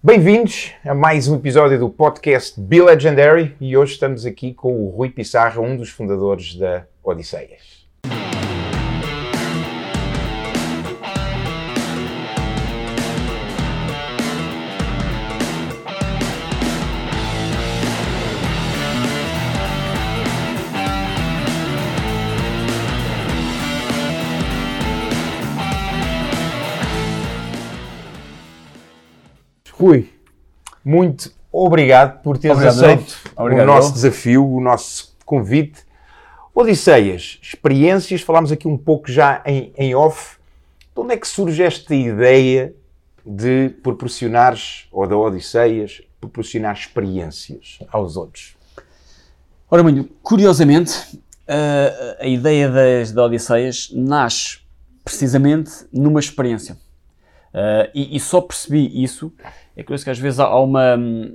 Bem-vindos a mais um episódio do podcast Be Legendary e hoje estamos aqui com o Rui Pissarra, um dos fundadores da Odisseias. Rui, muito obrigado por teres Obrigado, aceito Obrigado, o nosso desafio, o nosso convite. Odisseias, experiências, falámos aqui um pouco já em, em off. De onde é que surge esta ideia de proporcionares, ou da Odisseias, proporcionar experiências aos outros? Ora, muito curiosamente, a, a ideia das, da Odisseias nasce precisamente numa experiência. Uh, e, e só percebi isso, é curioso que às vezes há, uma. hum,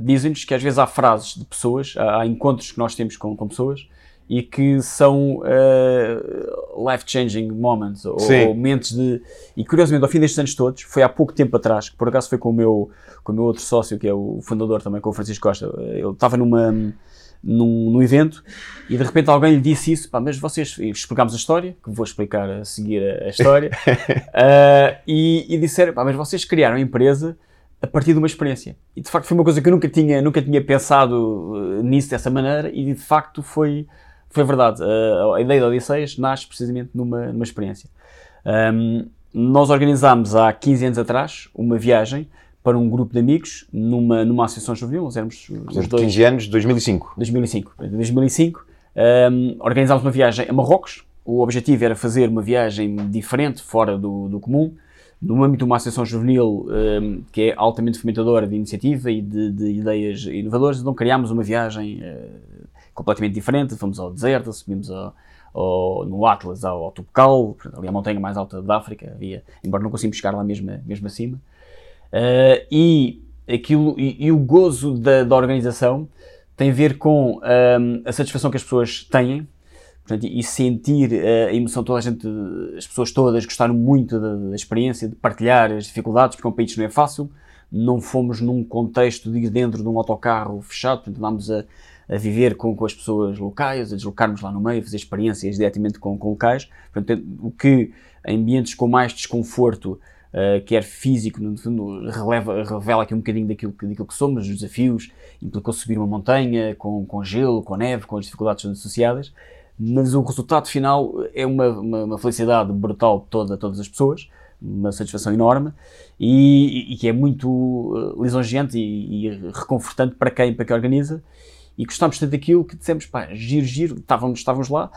Dizem-nos que às vezes há frases de pessoas, há, há encontros que nós temos com, com pessoas e que são uh, life-changing moments, ou, ou momentos de. E curiosamente, ao fim destes anos todos, foi há pouco tempo atrás, que por acaso foi com o meu, com o meu outro sócio, que é o fundador também, com o Francisco Costa. Ele estava numa. Num, num evento e de repente alguém lhe disse isso, pá, mas vocês, explicámos a história, que vou explicar a seguir a, a história, ah, e, e disseram, pá, mas vocês criaram a empresa a partir de uma experiência. E de facto foi uma coisa que eu nunca tinha, nunca tinha pensado eh, nisso dessa maneira e de facto foi, foi verdade. Ah, a ideia da Odisseias nasce precisamente numa, numa experiência. Ahm, nós organizámos há 15 anos atrás uma viagem para um grupo de amigos numa, numa associação juvenil, nós éramos os dois 15 anos, 2005. 2005. Em 2005 um, organizámos uma viagem a Marrocos. O objetivo era fazer uma viagem diferente, fora do, do comum, no âmbito de uma associação juvenil um, que é altamente fomentadora de iniciativa e de, de ideias inovadoras. Então criámos uma viagem uh, completamente diferente. Fomos ao deserto, subimos ao, ao- no Atlas ao, ao ali a montanha mais alta da África. Havia, embora não conseguimos chegar lá mesmo, mesmo acima. Uh, e, aquilo, e, e o gozo da, da organização tem a ver com um, a satisfação que as pessoas têm portanto, e sentir uh, a emoção, toda a gente, as pessoas todas gostaram muito da, da experiência, de partilhar as dificuldades, porque um país não é fácil, não fomos num contexto de dentro de um autocarro fechado, portanto andámos a, a viver com, com as pessoas locais, a deslocarmos lá no meio, fazer experiências diretamente com, com locais, portanto, o que em ambientes com mais desconforto Uh, quer físico, no fundo, releva, revela aqui um bocadinho daquilo que, daquilo que somos, os desafios, implicou subir uma montanha com, com gelo, com neve, com as dificuldades associadas, mas o resultado final é uma, uma, uma felicidade brutal toda, todas as pessoas, uma satisfação enorme e, que é muito uh, lisonjeante e, e reconfortante para quem, para quem organiza. E gostámos tanto daquilo que dissemos, pá, giro, giro, estávamos, estávamos lá,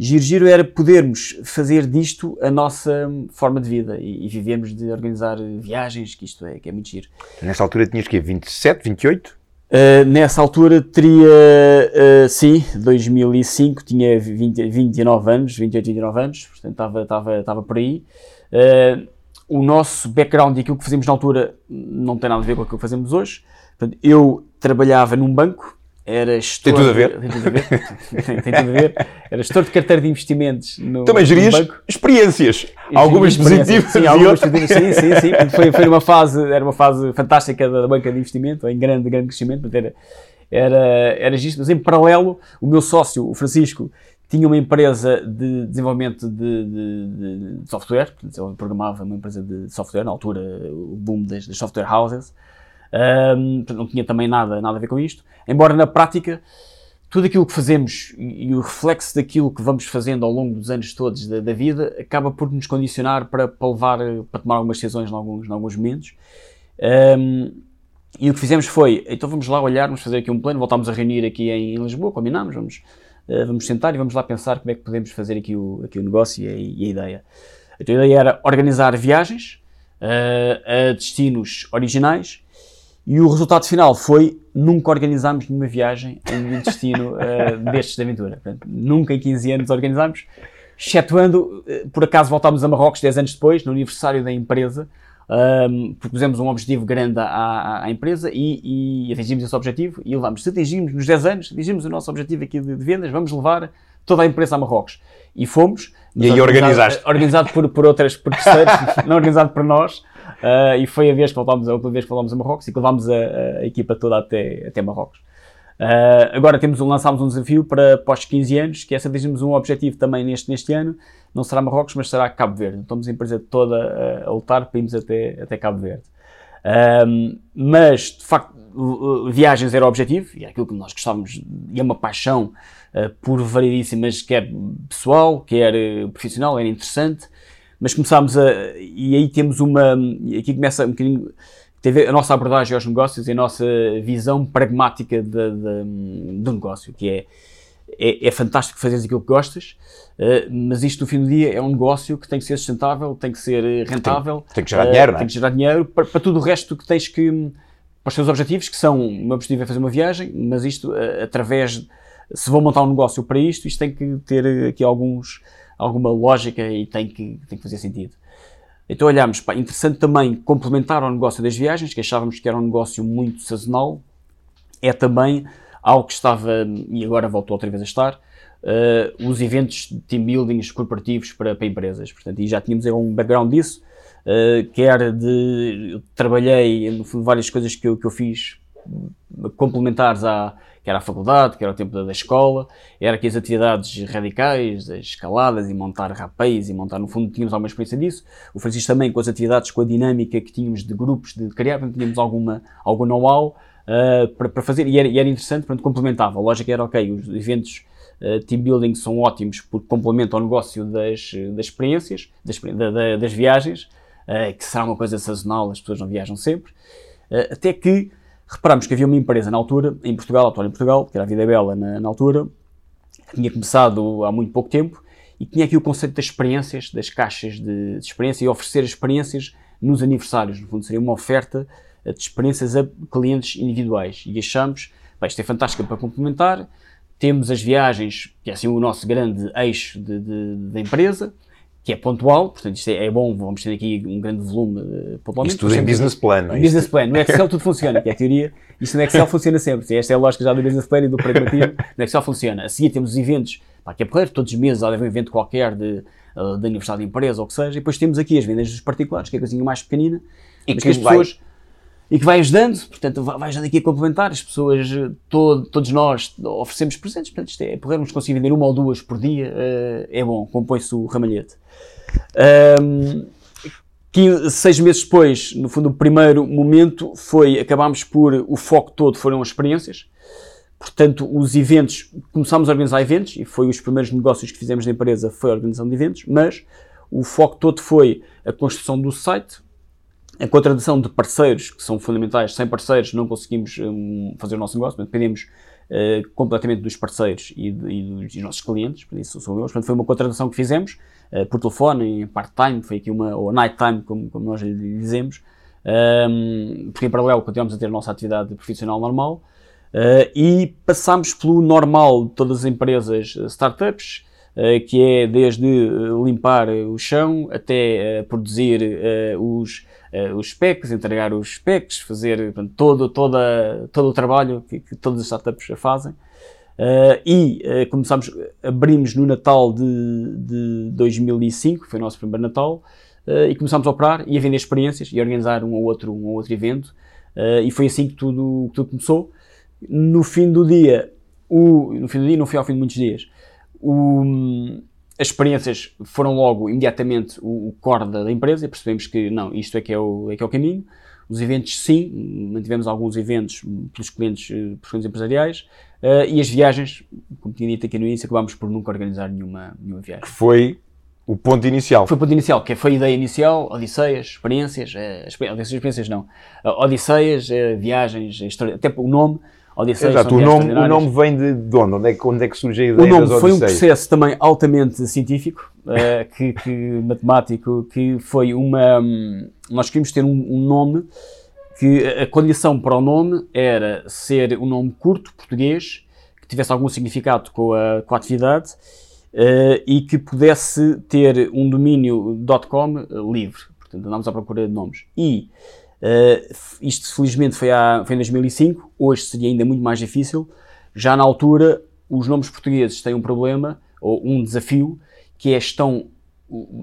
Giro Giro era podermos fazer disto a nossa forma de vida e, e de organizar viagens, que isto é, que é muito giro. Nesta altura tinhas que 27, 28? Uh, nessa altura teria, uh, sim, 2005, tinha 20, 29 anos, 28, 29 anos, portanto estava, estava, estava por aí. Uh, o nosso background e aquilo que fazemos na altura não tem nada a ver com aquilo que fazemos hoje. Portanto, eu trabalhava num banco, era gestor... Tem tudo a ver. Tem tudo a ver. tem, tem tudo a ver. Era gestor de carteira de investimentos no, Também gerias banco. experiências. Algumas positivas Sim, e algumas positivas, sim, sim, sim. Foi, foi uma fase, era uma fase fantástica da banca de investimento, em grande, grande crescimento, era, era, era gisto. Mas em paralelo, o meu sócio, o Francisco, tinha uma empresa de desenvolvimento de, de- de software, ele programava uma empresa de software, na altura, o boom das, das software houses. Portanto, não tinha também nada, nada a ver com isto. Embora na prática, tudo aquilo que fazemos e, o reflexo daquilo que vamos fazendo ao longo dos anos todos da, da vida acaba por nos condicionar para, para levar, para tomar algumas decisões em alguns, em alguns momentos. Ahm, e o que fizemos foi, então vamos lá olhar, vamos fazer aqui um plano, voltámos a reunir aqui em Lisboa, combinámos, vamos, eh, vamos sentar e vamos lá pensar como é que podemos fazer aqui o, aqui o negócio e a, e a ideia. Então a ideia era organizar viagens eh, a destinos originais e o resultado final foi nunca organizámos nenhuma viagem em um destino eh, destes de aventura. Portanto, nunca em 15 anos organizámos, excetuando, eh, por acaso voltámos a Marrocos 10 anos depois, no aniversário da empresa, um, propusemos um objetivo grande à, à- à empresa e, e atingimos esse objetivo e levamos. Se atingimos nos 10 anos, atingimos o nosso objetivo aqui de, de vendas, vamos levar toda a empresa a Marrocos. E fomos. E aí organizado- organizaste. Organizado por, por outras, por terceiros, não organizado por nós. Uh, e foi a vez que voltámos, a última vez que voltámos a Marrocos e que levámos a, a equipa toda até, até Marrocos. Uh, agora temos, lançámos um desafio para pós 15 anos, que é estabelecemos um objetivo também neste, neste ano, não será Marrocos, mas será Cabo Verde. Estamos a empresa toda a, a lutar para irmos até, até Cabo Verde. Um, mas, de facto, viagens era o objetivo, e é aquilo que nós gostávamos, e é uma paixão uh, por variedíssimas, quer pessoal, quer profissional, era interessante, mas começámos a, e aí temos uma, aqui começa um bocadinho, teve a nossa abordagem aos negócios e a nossa visão pragmática de, de, do negócio, que é, é, é fantástico fazeres aquilo que gostas, uh, mas isto no fim do dia é um negócio que tem que ser sustentável, tem que ser rentável. Tem, tem que gerar dinheiro, não é? Tem que gerar dinheiro para, para tudo o resto que tens que para os seus objetivos, que são, o meu objetivo é fazer uma viagem, mas isto uh, através, se vou montar um negócio para isto, isto tem que ter aqui alguns, alguma lógica e tem que, tem que fazer sentido. Então olhamos, pá, interessante também complementar ao negócio das viagens, que achávamos que era um negócio muito sazonal, é também algo que estava, e agora voltou outra vez a estar, uh, os eventos de team buildings corporativos para, para empresas. Portanto, e já tínhamos um background disso, uh, quer de. Eu trabalhei, no fundo, várias coisas que eu, que eu fiz complementares à, que era a faculdade, que era o tempo da, da escola, era aqui as atividades radicais, as escaladas e montar rapéis e montar, no fundo, tínhamos alguma experiência disso. O Francisco também com as atividades, com a dinâmica que tínhamos de grupos, de criar, tínhamos alguma, algum know-how uh, para, fazer e era, e era interessante, portanto, complementava. A lógica era, ok, os eventos uh, team building são ótimos porque complementam o negócio das, das experiências, das, da, das viagens, uh, que será uma coisa sazonal, as pessoas não viajam sempre, até que reparamos que havia uma empresa na altura, em Portugal, atual em Portugal, que era a Vida Bela na, na altura, que tinha começado há muito pouco tempo e tinha aqui o conceito das experiências, das caixas de, de experiência e oferecer experiências nos aniversários. No fundo, seria uma oferta de experiências a clientes individuais. E achamos, bem, isto é fantástico para complementar. Temos as viagens, que é assim o nosso grande eixo da empresa, que é pontual, portanto isto é, é, bom, vamos ter aqui um grande volume uh, pontualmente. Isto tudo em business plan, não é? Business plan, no Excel tudo funciona, que é a teoria, isto no Excel funciona sempre, esta é a lógica já do business plan e do pragmatismo, no Excel funciona. A seguir temos os eventos, pá, que é porreiro, todos os meses há de haver um evento qualquer de, uh, de aniversário de empresa ou o que seja, e depois temos aqui as vendas dos particulares, que é a coisinha mais pequenina, e que, que as pessoas e que vai ajudando, portanto, vai ajudando aqui a complementar. As pessoas, todo, todos nós oferecemos presentes, portanto, isto é, podermos conseguir vender uma ou duas por dia, uh, é bom, compõe-se o ramalhete. Um, seis meses depois, no fundo, o primeiro momento foi, acabámos por, o foco todo foram as experiências. Portanto, os eventos, começámos a organizar eventos, e foi os primeiros negócios que fizemos na empresa, foi a organização de eventos, mas o foco todo foi a construção do site, a contratação de parceiros que são fundamentais. Sem parceiros não conseguimos um, fazer o nosso negócio, dependemos uh, completamente dos parceiros e, de, e, dos, nossos clientes, por isso sou eu. Portanto, foi uma contratação que fizemos uh, por telefone, em part-time, foi aqui uma, ou night-time, como, como, nós lhe dizemos, um, porque em paralelo continuamos a ter a nossa atividade profissional normal. Uh, e passamos pelo normal de todas as empresas startups, que é desde limpar o chão até produzir os os specs, entregar os specs, fazer portanto, todo, toda, todo o trabalho que, que todas as startups fazem. Uh, e uh, começámos, abrimos no Natal de, de 2005, foi o nosso primeiro Natal, uh, e começámos a operar e a vender experiências e a organizar um ou outro, um ou outro evento. e foi assim que tudo, que tudo começou. No fim do dia, o, no fim do dia, não foi ao fim de muitos dias, o, as experiências foram logo imediatamente o, o core da, da, empresa e percebemos que não, isto é que é o, é que é o caminho. Os eventos, sim, mantivemos alguns eventos pelos clientes, eh, pelos clientes empresariais uh, e as viagens, como tinha dito aqui no início, acabámos por nunca organizar nenhuma, nenhuma viagem. Que foi o ponto inicial. Foi o ponto inicial, que foi a ideia inicial, odisseias, experiências, uh, experiências não, uh, odisseias, viagens, até o nome, Odisseias Exato, o nome, o nome vem de, de onde? Onde é, que, onde é que surge a ideia O nome foi um processo também altamente científico, uh, que, que, matemático, que foi uma... Um, nós queríamos ter um, um, nome que a condição para o nome era ser um nome curto, português, que tivesse algum significado com a, com a atividade uh, e que pudesse ter um domínio .com livre. Portanto, andámos à procura de nomes. E Uh, isto felizmente foi, há, foi em 2005, hoje seria ainda muito mais difícil. Já na altura, os nomes portugueses têm um problema, ou um desafio, que é estão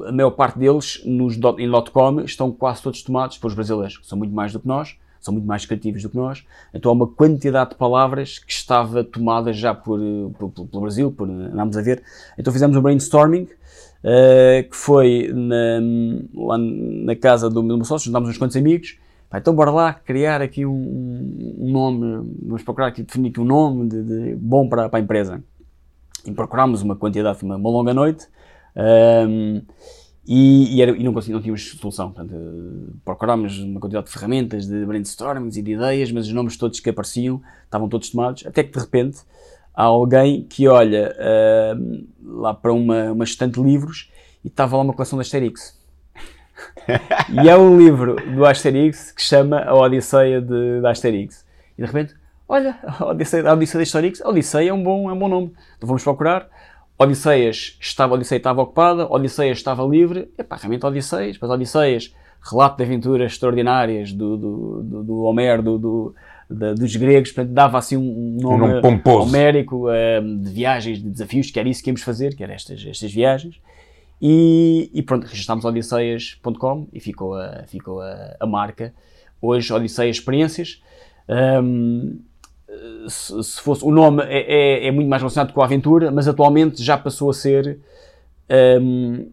a maior parte deles nos, em .com estão quase todos tomados pelos brasileiros, que são muito mais do que nós, são muito mais criativos do que nós. Então há uma quantidade de palavras que estava tomada já por, por, pelo Brasil, por, andámos a ver. Então fizemos um brainstorming, uh, que foi na, lá na casa do meu sócio, juntámos uns quantos amigos, então bora lá criar aqui um, um nome, vamos procurar aqui, definir aqui um nome de, de bom para, para a empresa. E procurámos uma quantidade, uma, uma longa noite, um, e, e, era, e, não, não tínhamos solução. Portanto, procurámos uma quantidade de ferramentas, de brainstormings e de ideias, mas os nomes todos que apareciam estavam todos tomados, até que de repente há alguém que olha uh, lá para uma, uma estante de livros e estava lá uma coleção da Asterix. e é um livro do Asterix que chama A Odisseia de, de Asterix. E de repente, olha, a Odisseia, a Odisseia de Asterix, a Odisseia é um bom, é um bom nome. Então vamos procurar. Odisseias estava, Odisseia estava ocupada, Odisseias estava livre, epá, realmente Odisseias, depois Odisseias, relato de aventuras extraordinárias do, do, do, do Homero, do, do dos gregos, portanto, dava assim um nome, um pomposo. homérico uh, de viagens, de desafios, que era isso que íamos fazer, que eram estas, estas viagens. E, e pronto, registámos odisseias.com e ficou a, ficou a, a marca. Hoje, Odisseias Experiências. Um, se, se, fosse o nome é, é, é, muito mais relacionado com a aventura, mas atualmente já passou a ser um,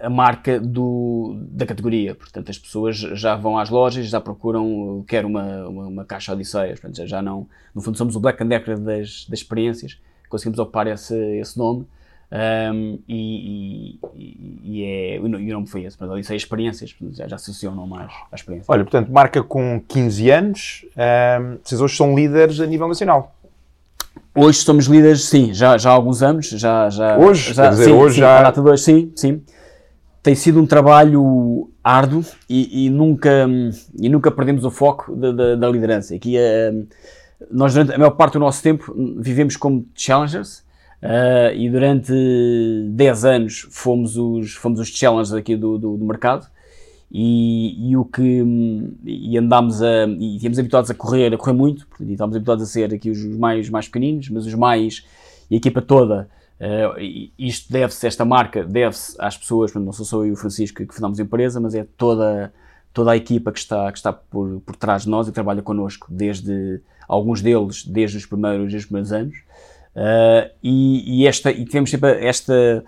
a marca do, da categoria. Portanto, as pessoas já vão às lojas, já procuram, quer uma, uma, uma caixa Odisseias. Portanto, já, já não, no fundo, somos o Black and Decker das, das experiências. Conseguimos ocupar esse, esse nome. Um, e, e, e, é, o nome foi esse, portanto, Odisseia Experiências, já, já associam mais à experiência. Olha, portanto, marca com 15 anos, um, vocês hoje são líderes a nível nacional. Hoje somos líderes, sim, já, já há alguns anos. Já, já, hoje? Já, quer dizer, sim, hoje sim, já... A data de hoje, sim, sim. Tem sido um trabalho árduo e, e nunca, e nunca perdemos o foco da, da, da liderança. Aqui, uh, nós, durante a maior parte do nosso tempo, vivemos como challengers, Uh, e durante 10 anos fomos os, fomos os challengers aqui do, do, do mercado. E, e, o que e andámos a e tínhamos habituados a correr, a correr muito, e estávamos habituados a ser aqui os mais, mais pequeninos, mas os mais e a equipa toda uh, isto deve-se, esta marca deve-se às pessoas, não sou só eu e o Francisco que, que fundamos a empresa, mas é toda, toda a equipa que está, que está por, por trás de nós e trabalha connosco desde alguns deles desde os primeiros, desde os primeiros anos Uh, e, e, esta, e tivemos sempre esta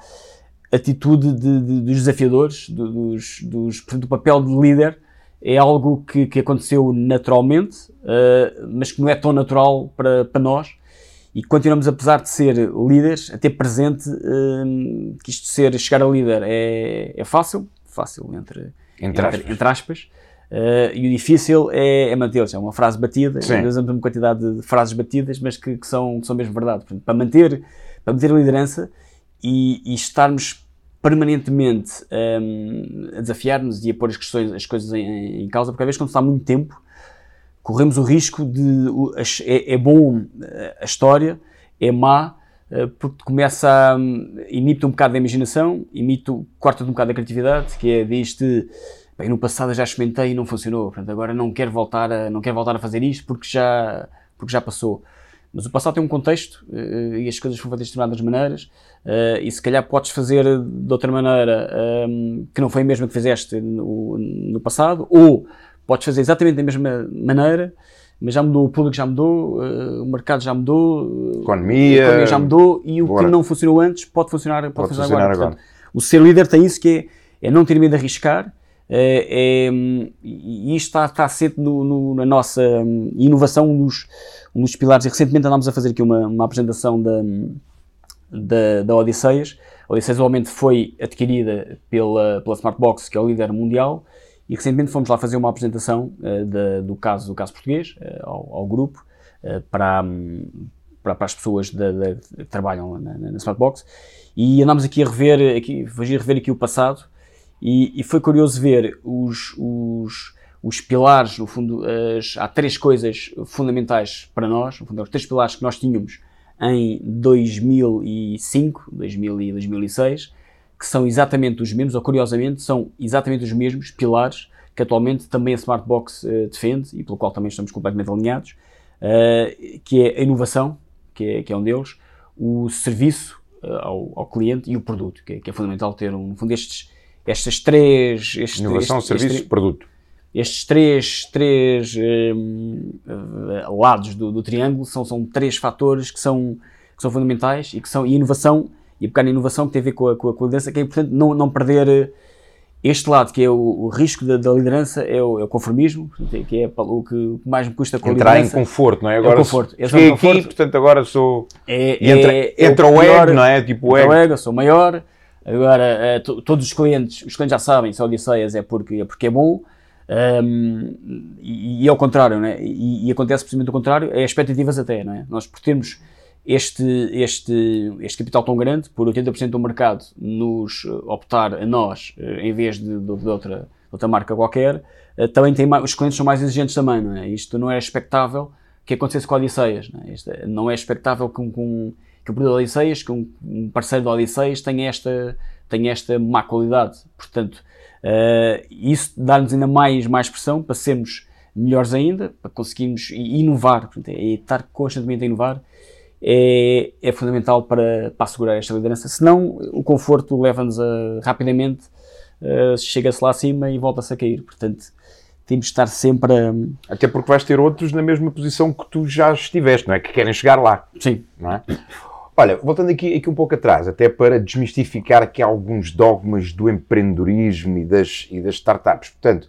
atitude de, de, dos desafiadores, de, dos, dos, portanto, o papel de líder é algo que, que aconteceu naturalmente, uh, mas que não é tão natural para, para nós. E continuamos, apesar de ser líderes, a ter presente uh, que isto ser, chegar a líder é, é fácil, fácil entre, entre, aspas. entre, entre aspas Uh, e o difícil é, é mantê-los. É uma frase batida, Sim. usamos uma quantidade de frases batidas, mas que, que são, que são mesmo verdade. Portanto, para, manter, para manter a liderança e, e estarmos permanentemente um, a desafiar-nos e a pôr as, questões, as coisas em, em, causa, porque às vezes quando está muito tempo, corremos o risco de. É, é bom a história, é má, eh, porque começa a. imita um bocado da imaginação, imita, corta um bocado da criatividade, que é diz-te bem, no passado já experimentei e não funcionou, portanto agora não quero voltar a, não quero voltar a fazer isto porque já, porque já passou. Mas o passado tem um contexto uh, e as coisas foram feitas de determinadas maneiras uh, e se calhar podes fazer de outra maneira um, ehm, que não foi a mesma que fizeste no, no, passado ou podes fazer exatamente da mesma maneira mas já mudou, o público já mudou, uh, o mercado já mudou, economia, a economia já mudou e o que não funcionou antes pode funcionar, pode, pode funcionar, funcionar agora. agora. Portanto, o ser líder tem isso que é, é não ter medo de arriscar, é, e isto está, está no, no, na nossa hum, inovação, um dos, um dos pilares. E recentemente andámos a fazer aqui uma, uma apresentação da, da, da Odisseias. A Odisseias, obviamente, foi adquirida pela, pela Smartbox, que é o líder mundial, e recentemente fomos lá fazer uma apresentação uh, do, caso, do caso português uh, ao, ao, grupo uh, para, um, para, para, as pessoas que trabalham na, na, Smartbox e andámos aqui a rever, aqui, a rever aqui o passado e, e foi curioso ver os, os, os pilares, no fundo, as, há três coisas fundamentais para nós, no fundo, os três pilares que nós tínhamos em 2005, 2000 e 2006, que são exatamente os mesmos, ou curiosamente, são exatamente os mesmos pilares que atualmente também a Smartbox uh, defende e pelo qual também estamos completamente alinhados, uh, que é a inovação, que é, que é um deles, o serviço ao, ao, cliente e o produto, que é, que é fundamental ter, um, no fundo, estes, estas três... Este, Inovação, este, serviços, este, produto. Estes três, três um, lados do, do, triângulo são, são três fatores que são, que são fundamentais e que são e inovação, e a pequena inovação que tem a ver com a, com a, com a liderança, que é importante não, não perder este lado, que é o, o risco da, da, liderança, é o, é o conformismo, que é o que mais me custa com a Entrar liderança. em conforto, não é? Agora, é o conforto. Cheguei aqui, portanto agora sou... É, entra é, entra é o, ego, não é? Tipo o ego. o ego, sou maior. Agora, eh, todos os clientes, os clientes já sabem, se Odisseias é porque é, porque é bom. Um, e, e ao contrário, não é? E, e, acontece precisamente o contrário, é expectativas até, não é? Nós por termos este, este, este capital tão grande, por 80% do mercado nos optar a nós eh, em vez de, de, de outra, outra marca qualquer, eh, também tem mais, os clientes são mais exigentes também, não é? Isto não é expectável que acontecesse com Odisseias, não é? Isto não é expectável que, um, que o produto da Odisseias, que um, um, parceiro da Odisseias tenha esta, tenha esta má qualidade. Portanto, uh, isso dá-nos ainda mais, mais pressão para sermos melhores ainda, para conseguirmos inovar, portanto, é estar constantemente a inovar é, é fundamental para, para assegurar esta liderança. Senão, o conforto leva-nos a, rapidamente, uh, chega-se lá acima e volta-se a cair. Portanto, temos de estar sempre a... Até porque vais ter outros na mesma posição que tu já estiveste, não é? Que querem chegar lá. Sim. Não é? Olha, voltando aqui, aqui um pouco atrás, até para desmistificar aqui alguns dogmas do empreendedorismo e das, e das startups. Portanto,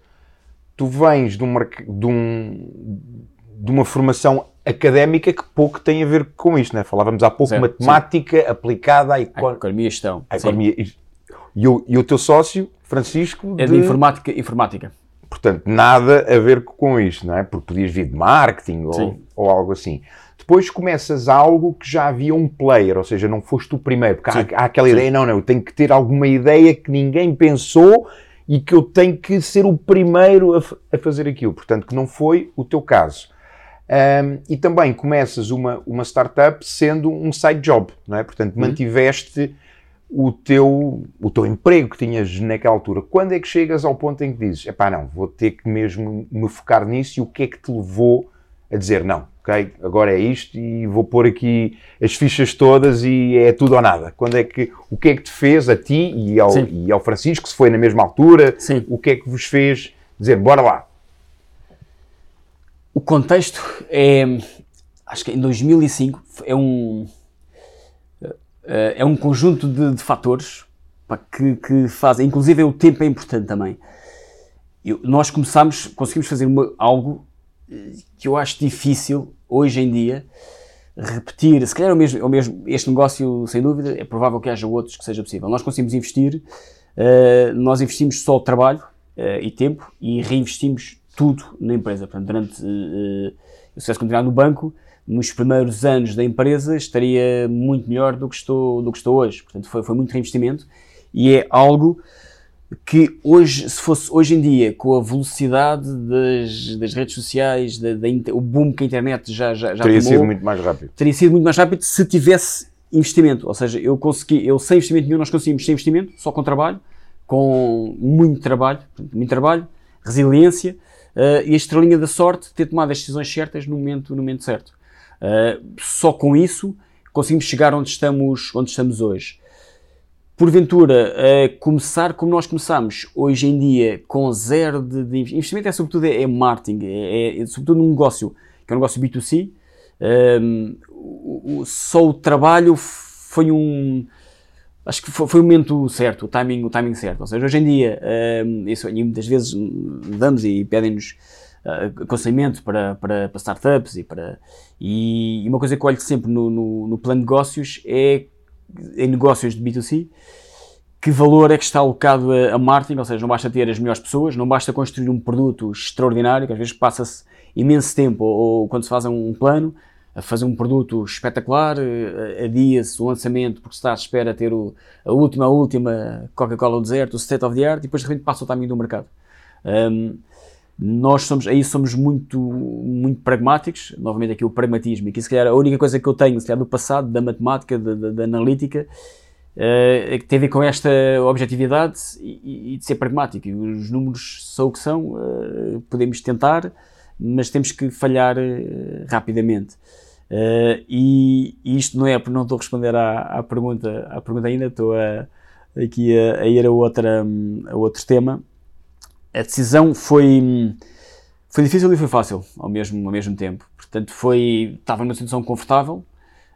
tu vens de, um, de, um, de uma formação académica que pouco tem a ver com isto, né? Falávamos há pouco, certo, matemática sim. aplicada à econ... economia e gestão. À economia. E, o, e o teu sócio, Francisco? É de, de informática, informática. Portanto, nada a ver com isto, não é? Porque podias vir de marketing ou, ou, algo assim. Depois começas algo que já havia um player, ou seja, não foste o primeiro, porque há, há, aquela sim. ideia, não, não, eu tenho que ter alguma ideia que ninguém pensou e que eu tenho que ser o primeiro a, a fazer aquilo. Portanto, que não foi o teu caso. Um, e também começas uma, uma startup sendo um side job, não é? Portanto, uhum. mantiveste o teu, o teu emprego que tinhas naquela altura. Quando é que chegas ao ponto em que dizes, epá, não, vou ter que mesmo me focar nisso e o que é que te levou a dizer, não, ok, agora é isto e vou pôr aqui as fichas todas e é tudo ou nada. Quando é que, o que é que te fez a ti e ao, e ao Francisco, se foi na mesma altura, Sim. o que é que vos fez dizer, bora lá, o contexto é, acho que em 2005 é um é um conjunto de, de fatores que, que, fazem, inclusive o tempo é importante também. Eu, nós começamos, conseguimos fazer uma, algo eh, que eu acho difícil hoje em dia repetir, se calhar é o mesmo, é o mesmo, este negócio, sem dúvida, é provável que haja outros que seja possível. Nós conseguimos investir, uh, nós investimos só trabalho uh, e tempo e reinvestimos tudo na empresa. Portanto, durante, uh, se tivesse continuado no banco, nos primeiros anos da empresa estaria muito melhor do que estou, do que estou hoje. Portanto, foi, foi muito reinvestimento e é algo que hoje, se fosse hoje em dia, com a velocidade das, das redes sociais, da, da, o boom que a internet já, já, já teria tomou, sido muito mais rápido. Teria sido muito mais rápido se tivesse investimento. Ou seja, eu consegui, eu sem investimento nenhum, nós conseguimos sem investimento, só com trabalho, com muito trabalho, muito trabalho, resiliência, uh, e a estrelinha da sorte ter tomado as decisões certas no momento, no momento certo. Uh, só com isso conseguimos chegar onde estamos, onde estamos hoje. Porventura, uh, começar como nós começamos hoje em dia, com zero de, de investimento, é sobretudo é, é marketing, é, é, sobretudo num negócio que é um negócio B2C. Um, o, o, só o trabalho foi um, acho que foi, foi, o momento certo, o timing, o timing certo. Ou seja, hoje em dia, um, isso, muitas vezes damos e pedem-nos aconselhamento para, para, para, startups e para. E, e, uma coisa que eu olho sempre no, no, no, plano de negócios é em negócios de B2C. Que valor é que está alocado a, a marketing? Ou seja, não basta ter as melhores pessoas, não basta construir um produto extraordinário, que às vezes passa-se imenso tempo, ou, ou quando se faz um plano, a fazer um produto espetacular, eh, adia-se o lançamento porque se está à espera ter o, a última, a última Coca-Cola do deserto, o state of the art, e depois de repente passa o tamanho do mercado. Um, nós somos, aí somos muito, muito pragmáticos, novamente aqui o pragmatismo, e que se calhar a única coisa que eu tenho, se calhar do passado, da matemática, da, da, da analítica, uh, que tem a ver com esta objetividade e, e, de ser pragmático. Os números são o que são, uh, podemos tentar, mas temos que falhar uh, rapidamente. Uh, e, e, isto não é porque não estou a responder à, à, pergunta, à pergunta ainda, estou a, aqui a, a, ir a, outra, a outro tema. A decisão foi, foi difícil e foi fácil ao mesmo, ao mesmo tempo. Portanto, foi, estava numa situação confortável.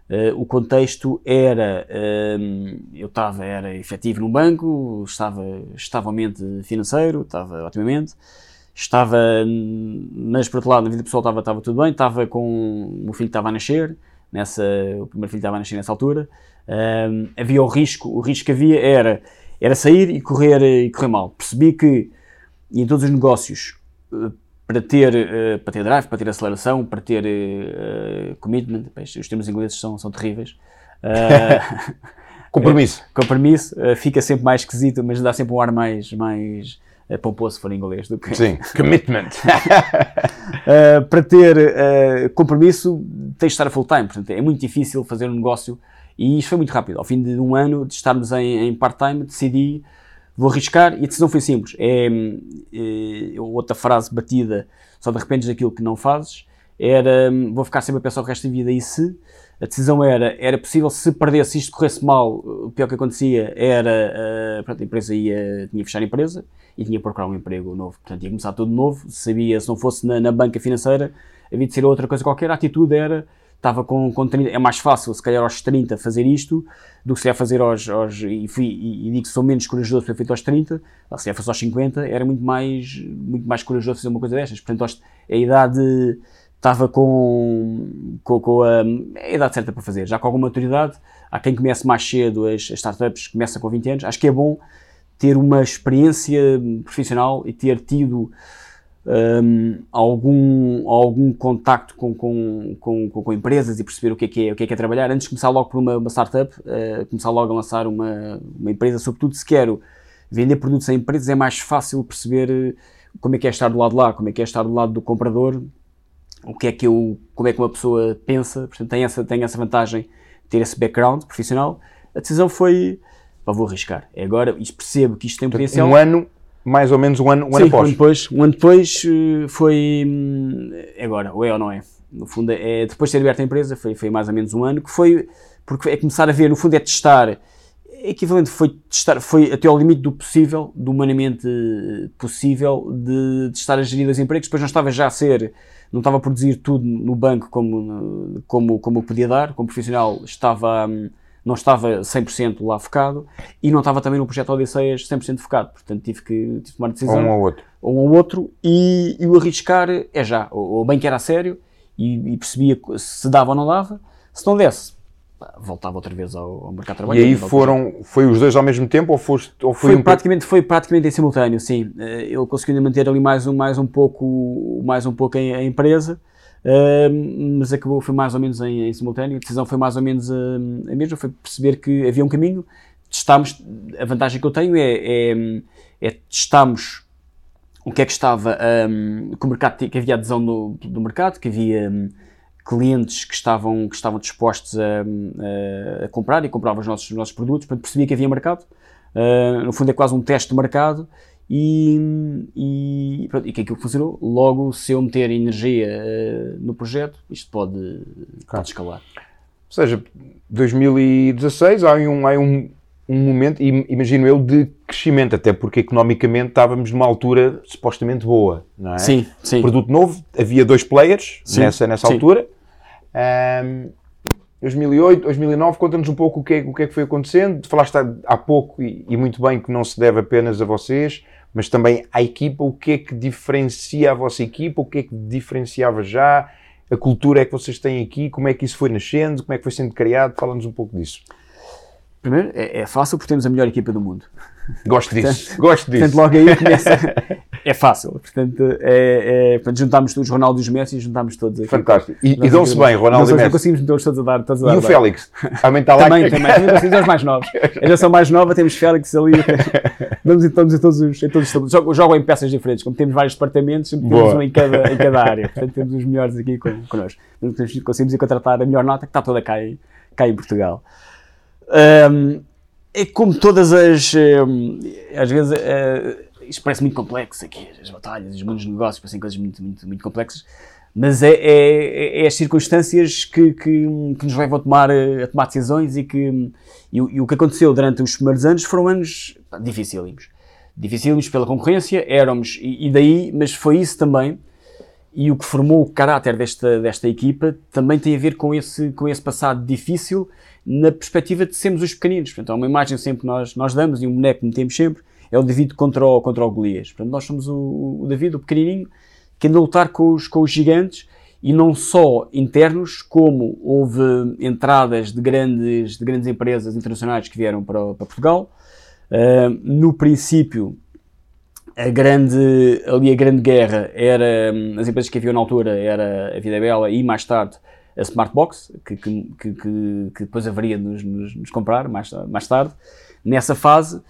Uh, o contexto era, uh, eu estava, era efetivo no banco, estava estavelmente financeiro, estava otimamente estava, mas por outro lado, na vida pessoal estava, estava tudo bem, estava com, o meu filho estava a nascer, nessa, o primeiro filho estava a nascer nessa altura, um, havia o risco, o risco que havia era, era sair e correr, e correr mal. Percebi que em todos os negócios, eh, para ter, uh, para ter drive, para ter aceleração, para ter uh, commitment, os termos ingleses são, são terríveis. Uh, compromisso. compromisso, fica sempre mais esquisito, mas dá sempre um ar mais, mais, pomposo se for em inglês do que. Sim, commitment. uh, para ter compromisso, tens de estar a full time. Portanto, é muito difícil fazer um negócio e isto foi muito rápido. Ao fim de um ano de estarmos em, em part-time, decidi, vou arriscar e a decisão foi simples. É, é, outra frase batida, só de repente daquilo que não fazes, era vou ficar sempre a pensar o resto da vida e se a decisão era, era possível, se perdesse, se isto corresse mal, o pior que acontecia era, uh, pronto, a empresa ia, tinha fechar a empresa e tinha procurar um emprego novo. Portanto, ia começar tudo novo, sabia, se não fosse na, na banca financeira, havia de ser outra coisa qualquer, a atitude era, estava com, com 30, é mais fácil, se calhar aos 30 fazer isto, do que se calhar fazer aos, aos e, fui, e, e digo que sou menos corajoso para feito aos 30, se calhar fosse aos 50, era muito mais, muito mais corajoso fazer uma coisa destas. Portanto, a idade estava com, com, com a, a, idade certa para fazer, já com alguma maturidade. Há quem comece mais cedo, as, as startups começam com 20 anos. Acho que é bom ter uma experiência profissional e ter tido um, algum, algum contacto com, com, com, com, empresas e perceber o que é que é, o que é, que é trabalhar, antes de começar logo por uma, uma startup, uh, começar logo a lançar uma, uma empresa, sobretudo se quero vender produtos a empresas, é mais fácil perceber como é que é estar do lado de lá, como é que é estar do lado do comprador, o que é que eu, como é que uma pessoa pensa, portanto tem essa, tem essa vantagem de ter esse background profissional. A decisão foi, pá, vou arriscar. É agora, e percebo que isto tem potencial. Um ano, mais ou menos um ano, um Sim, ano após. Um ano depois, um ano depois eh, foi, hum, é agora, ou é ou não é. No fundo, é, depois de ter aberto a empresa, foi, foi mais ou menos um ano, que foi, porque é começar a ver, no fundo é testar, é equivalente foi testar, foi até ao limite do possível, do humanamente possível, de, de estar a gerir os empregos, depois não estava já a ser não estava a produzir tudo no banco como, como, como podia dar, como profissional estava, hum, não estava 100% lá focado e não estava também no projeto Odisseias 100% focado, portanto tive que, tive que tomar decisão. Ou um ou outro. Ou um ou outro e, e o arriscar é já, ou, ou bem que era a sério e, e percebia se dava ou não dava, se não desse, voltava outra vez ao, ao mercado de trabalho. E aí foram, foi os dois ao mesmo tempo ou, foste, ou foi, foi um... praticamente Foi praticamente em simultâneo, sim. Eh, ele conseguiu manter ali mais um, mais um pouco, mais um pouco a, a empresa, uh, mas acabou, foi mais ou menos em, em, simultâneo. A decisão foi mais ou menos a, a mesma, foi perceber que havia um caminho, testámos, a vantagem que eu tenho é, é, é testámos o que é que estava, um, que o mercado, que havia adesão do, do mercado, que havia... Clientes que estavam, que estavam dispostos a, a, comprar e compravam os nossos, os nossos produtos, portanto percebia que havia mercado. Uh, no fundo é quase um teste de mercado e, e, pronto, e que aquilo funcionou. Logo, se eu meter energia uh, no projeto, isto pode, claro. pode escalar. Ou seja, 2016 há um, há um, um momento, imagino eu, de crescimento, até porque economicamente estávamos numa altura supostamente boa, não é? Sim, sim. Produto novo, havia dois players sim, nessa, nessa sim. altura. Um, 2008, 2009, conta-nos um pouco o que, é, o que é que foi acontecendo. Falaste há, pouco e, e, muito bem que não se deve apenas a vocês, mas também à equipa. O que é que diferencia a vossa equipa? O que é que diferenciava já? A cultura é que vocês têm aqui? Como é que isso foi nascendo? Como é que foi sendo criado? Fala-nos um pouco disso. Primeiro, é, é, fácil porque temos a melhor equipa do mundo. Gosto disso. Gosto disso. Portanto, logo aí começa. é fácil. Portanto, é, é, portanto, juntámos os Ronaldo e os Messi e juntámos todos aqui. Fantástico. E, e dão-se bem, Ronaldo e Messi. Não conseguimos meter todos a dar. Todos a dar e o Félix? Também está lá. Também, também. Também conseguimos os mais novos. A geração mais nova, temos Félix ali. Vamos então em todos os. Em todos os jogo, jogo em peças diferentes. Como temos vários departamentos, temos Boa. um em cada, em cada área. Portanto, temos os melhores aqui connosco. Conseguimos ir contratar a melhor nota que está toda cá em, cá em Portugal. Um, é como todas as. Hum, às vezes. Uh, isto parece muito complexo aqui, as batalhas, os mundos de negócios, parecem coisas muito, muito, muito complexas. mas é, é, é as circunstâncias que, que, que, nos levam a tomar, a tomar decisões e que e, e, o que aconteceu durante os primeiros anos foram anos dificílimos. Dificílimos pela concorrência, éramos, e, e, daí, mas foi isso também, e o que formou o caráter desta, desta equipa também tem a ver com esse, com esse passado difícil na perspectiva de sermos os pequeninos. Portanto, há uma imagem sempre nós, nós damos e um boneco que metemos sempre, é o David contra o, contra o Golias. Portanto, nós somos o, o David, o pequenininho, que anda a lutar com os, com os gigantes e não só internos, como houve entradas de grandes, de grandes empresas internacionais que vieram para, para Portugal. Uh, no princípio, a grande, ali a grande guerra era, as empresas que haviam na altura era a Vida Bela e mais tarde a Smartbox, que, que, que, que depois haveria de nos, nos, nos, comprar mais, mais tarde. Nessa fase,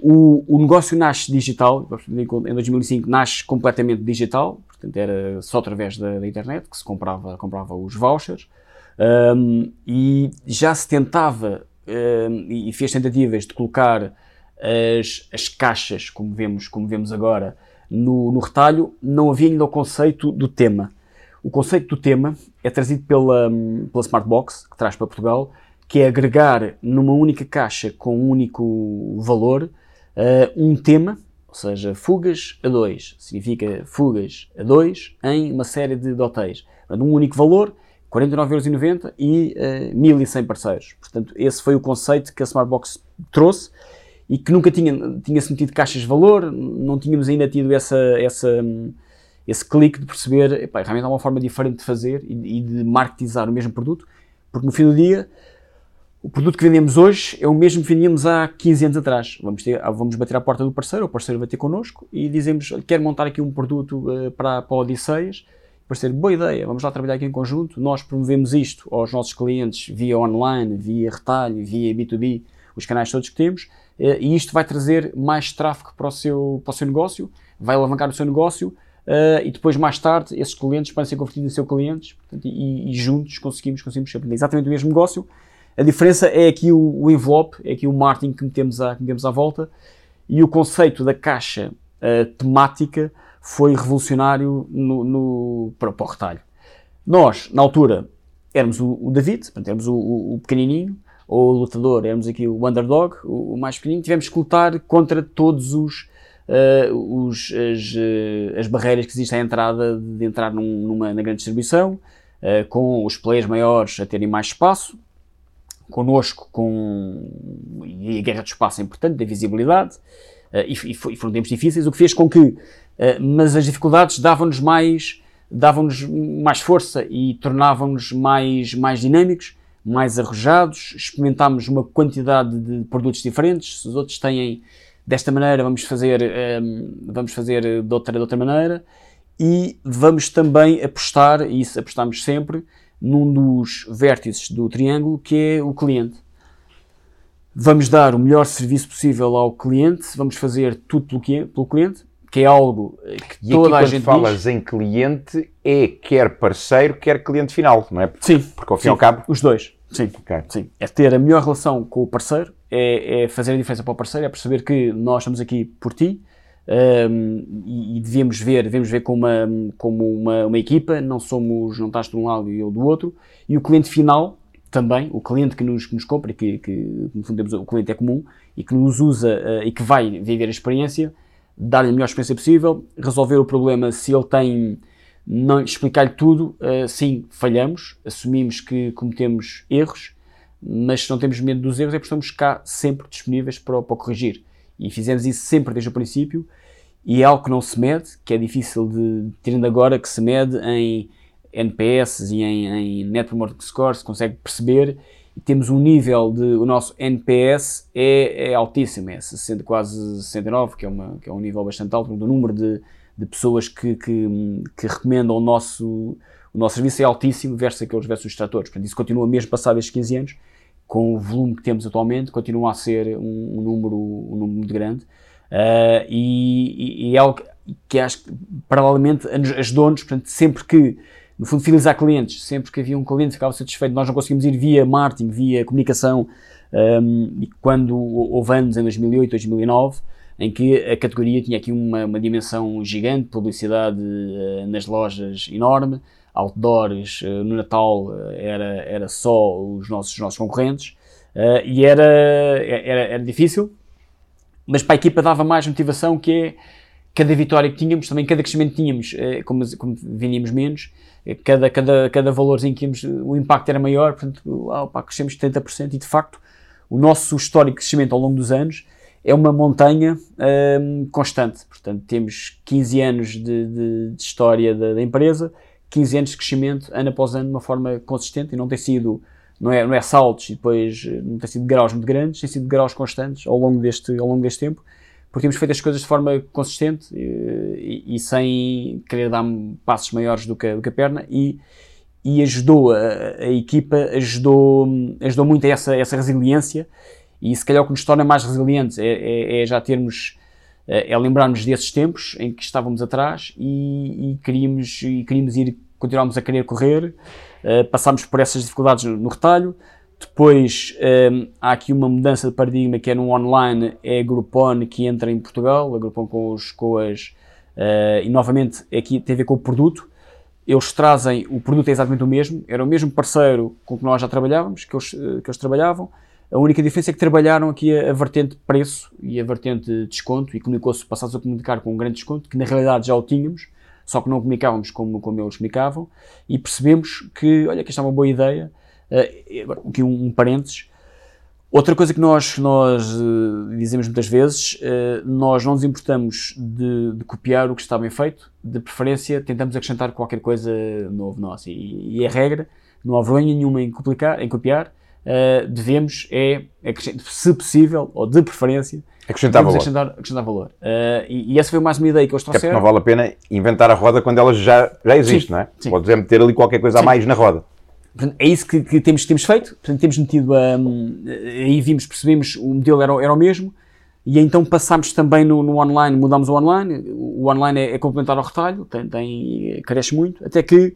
o, o negócio nasce digital, em 2005 nasce completamente digital, portanto era só através da, da internet que se comprava, comprava os vouchers um, e já se tentava um, e fez tentativas de colocar as, as caixas, como vemos, como vemos agora, no, no retalho, não havia ainda o conceito do tema. O conceito do tema é trazido pela, pela Smartbox, que traz para Portugal, que é agregar numa única caixa com um único valor uh, um tema, ou seja, fugas a 2, significa fugas a 2 em uma série de, hotéis. Portanto, um único valor, 49,90€ e uh, 1100 parceiros. Portanto, esse foi o conceito que a Smartbox trouxe e que nunca tinha, tinha sentido caixas de valor, não tínhamos ainda tido essa, essa, esse clique de perceber, epá, realmente há uma forma diferente de fazer e, e de marketizar o mesmo produto, porque no fim do dia o produto que vendemos hoje é o mesmo que vendíamos há 15 anos atrás. Vamos, ter, vamos bater à porta do parceiro, o parceiro vai ter connosco e dizemos: quero montar aqui um produto uh, para, para Odisseias. O parceiro, boa ideia, vamos lá trabalhar aqui em conjunto. Nós promovemos isto aos nossos clientes via online, via retalho, via B2B, os canais todos que temos, uh, e isto vai trazer mais tráfego para o seu, para o seu negócio, vai alavancar o seu negócio. Uh, e depois, mais tarde, esses clientes podem ser convertidos em seus clientes portanto, e, e, juntos conseguimos, conseguimos exatamente o mesmo negócio. A diferença é aqui o, o envelope, é aqui o marketing que metemos, à, que metemos à volta. E o conceito da caixa uh, temática foi revolucionário no, no, para, para o retalho. Nós, na altura, éramos o, o David, portanto, éramos o, o, o, pequenininho, ou o lutador, éramos aqui o underdog, o, o mais pequenininho, tivemos que lutar contra todos os, uh, os as, uh, as, barreiras que existem à entrada de entrar num, numa na grande distribuição, uh, com os players maiores a terem mais espaço, connosco com e a guerra do espaço é importante, da visibilidade, e, e, foram tempos difíceis, o que fez com que, mas as dificuldades davam-nos mais, davam-nos mais força e tornavam-nos mais, mais dinâmicos, mais arrojados, experimentámos uma quantidade de produtos diferentes, os outros têm desta maneira, vamos fazer, um, ehm, vamos fazer de outra, de outra maneira, e vamos também apostar, e isso apostamos sempre, num dos vértices do triângulo, que é o cliente. Vamos dar o melhor serviço possível ao cliente, vamos fazer tudo pelo cliente, que é algo que e toda aqui, a gente falas diz. em cliente, é quer parceiro, quer cliente final, não é? Sim. Porque ao fim e ao cabo... Os dois. Sim. Okay. sim. É ter a melhor relação com o parceiro, é, é fazer a diferença para o parceiro, é perceber que nós estamos aqui por ti, um, e, e, devemos ver, devemos ver como uma, como uma, uma equipa, não somos, não estás de um lado e eu do outro, e o cliente final também, o cliente que nos, que nos compra, que, que no fundo o cliente é comum e que nos usa uh, e que vai viver a experiência, dar-lhe a melhor experiência possível, resolver o problema se ele tem, não explicar-lhe tudo, uh, sim, falhamos, assumimos que cometemos erros, mas se não temos medo dos erros é porque estamos cá sempre disponíveis para, para corrigir. E fizemos isso sempre desde o princípio, e é algo que não se mede, que é difícil de, tendo agora que se mede em NPS e em, em Net Promoter Score, se consegue perceber, temos um nível de, o nosso NPS é, é altíssimo, é 60, quase 69, que é, uma, que é um nível bastante alto, o número de, de pessoas que, que, que, recomendam o nosso, o nosso serviço é altíssimo versus aqueles versus os tratores, portanto isso continua mesmo passado estes 15 anos, com o volume que temos atualmente, continua a ser um, um número, um número muito grande. Uh, e, e, é algo que acho que, paralelamente, ajudou-nos, portanto, sempre que, no fundo, fidelizar clientes, sempre que havia um cliente que ficava satisfeito, nós não conseguimos ir via marketing, via comunicação, um, e quando houve anos, em 2008, 2009, em que a categoria tinha aqui uma, uma dimensão gigante, publicidade uh, nas lojas enorme, outdoors, no Natal era, era só os nossos, os nossos concorrentes, e era, era, era difícil, mas para a equipa dava mais motivação que é cada vitória que tínhamos, também cada crescimento que tínhamos, como, como vendíamos menos, cada, cada, cada valorzinho que tínhamos, o impacto era maior, portanto, opa, crescemos 70% e de facto o nosso histórico crescimento ao longo dos anos é uma montanha um, constante. Portanto, temos 15 anos de, de, de história da, da, empresa, 15 anos de crescimento, ano após ano, de uma forma consistente, e não tem sido, não é, não é saltos e depois não tem sido graus muito grandes, tem sido graus constantes ao longo deste, ao longo deste tempo, porque temos feito as coisas de forma consistente e, e, e sem querer dar passos maiores do que, do que a perna, e, e ajudou, a, a, equipa ajudou, ajudou muito a essa, essa resiliência e se calhar o que nos torna mais resilientes é, é, é já termos, é, é lembrarmos desses tempos em que estávamos atrás e, e queríamos, e queríamos ir, continuámos a querer correr, uh, passámos por essas dificuldades no, no retalho, depois um, eh, há aqui uma mudança de paradigma que é no online, é a Groupon que entra em Portugal, a Groupon com, os, com as. Uh, e novamente aqui tem a ver com o produto. Eles trazem, o produto é exatamente o mesmo, era o mesmo parceiro com que nós já trabalhávamos, que eles, que eles trabalhavam, a única diferença é que trabalharam aqui a, a vertente preço e a vertente desconto e comunicou-se, passados a comunicar com um grande desconto, que na realidade já o tínhamos, só que não comunicávamos como, como eles comunicavam, e percebemos que, olha, que esta é uma boa ideia. Uh, aqui um, um parênteses. Outra coisa que nós, nós uh, dizemos muitas vezes, uh, nós não nos importamos de, de, copiar o que está bem feito, de preferência tentamos acrescentar qualquer coisa novo nosso. E, e é regra, não há vergonha nenhuma em, em copiar uh, devemos é, se possível, ou de preferência, acrescentar valor. Acrescentar, acrescentar valor. Uh, e, e, essa foi mais uma ideia que eles trouxeram. É não vale a pena inventar a roda quando ela já, já existe, sim, não é? Sim. Podes é meter ali qualquer coisa sim. a mais na roda. É isso que, que temos, temos feito. Portanto, temos metido a. Um, aí vimos, percebemos, o modelo era, era o mesmo. E então passámos também no, no online, mudámos o online. O online é, é complementar ao retalho, tem, tem, cresce muito. Até que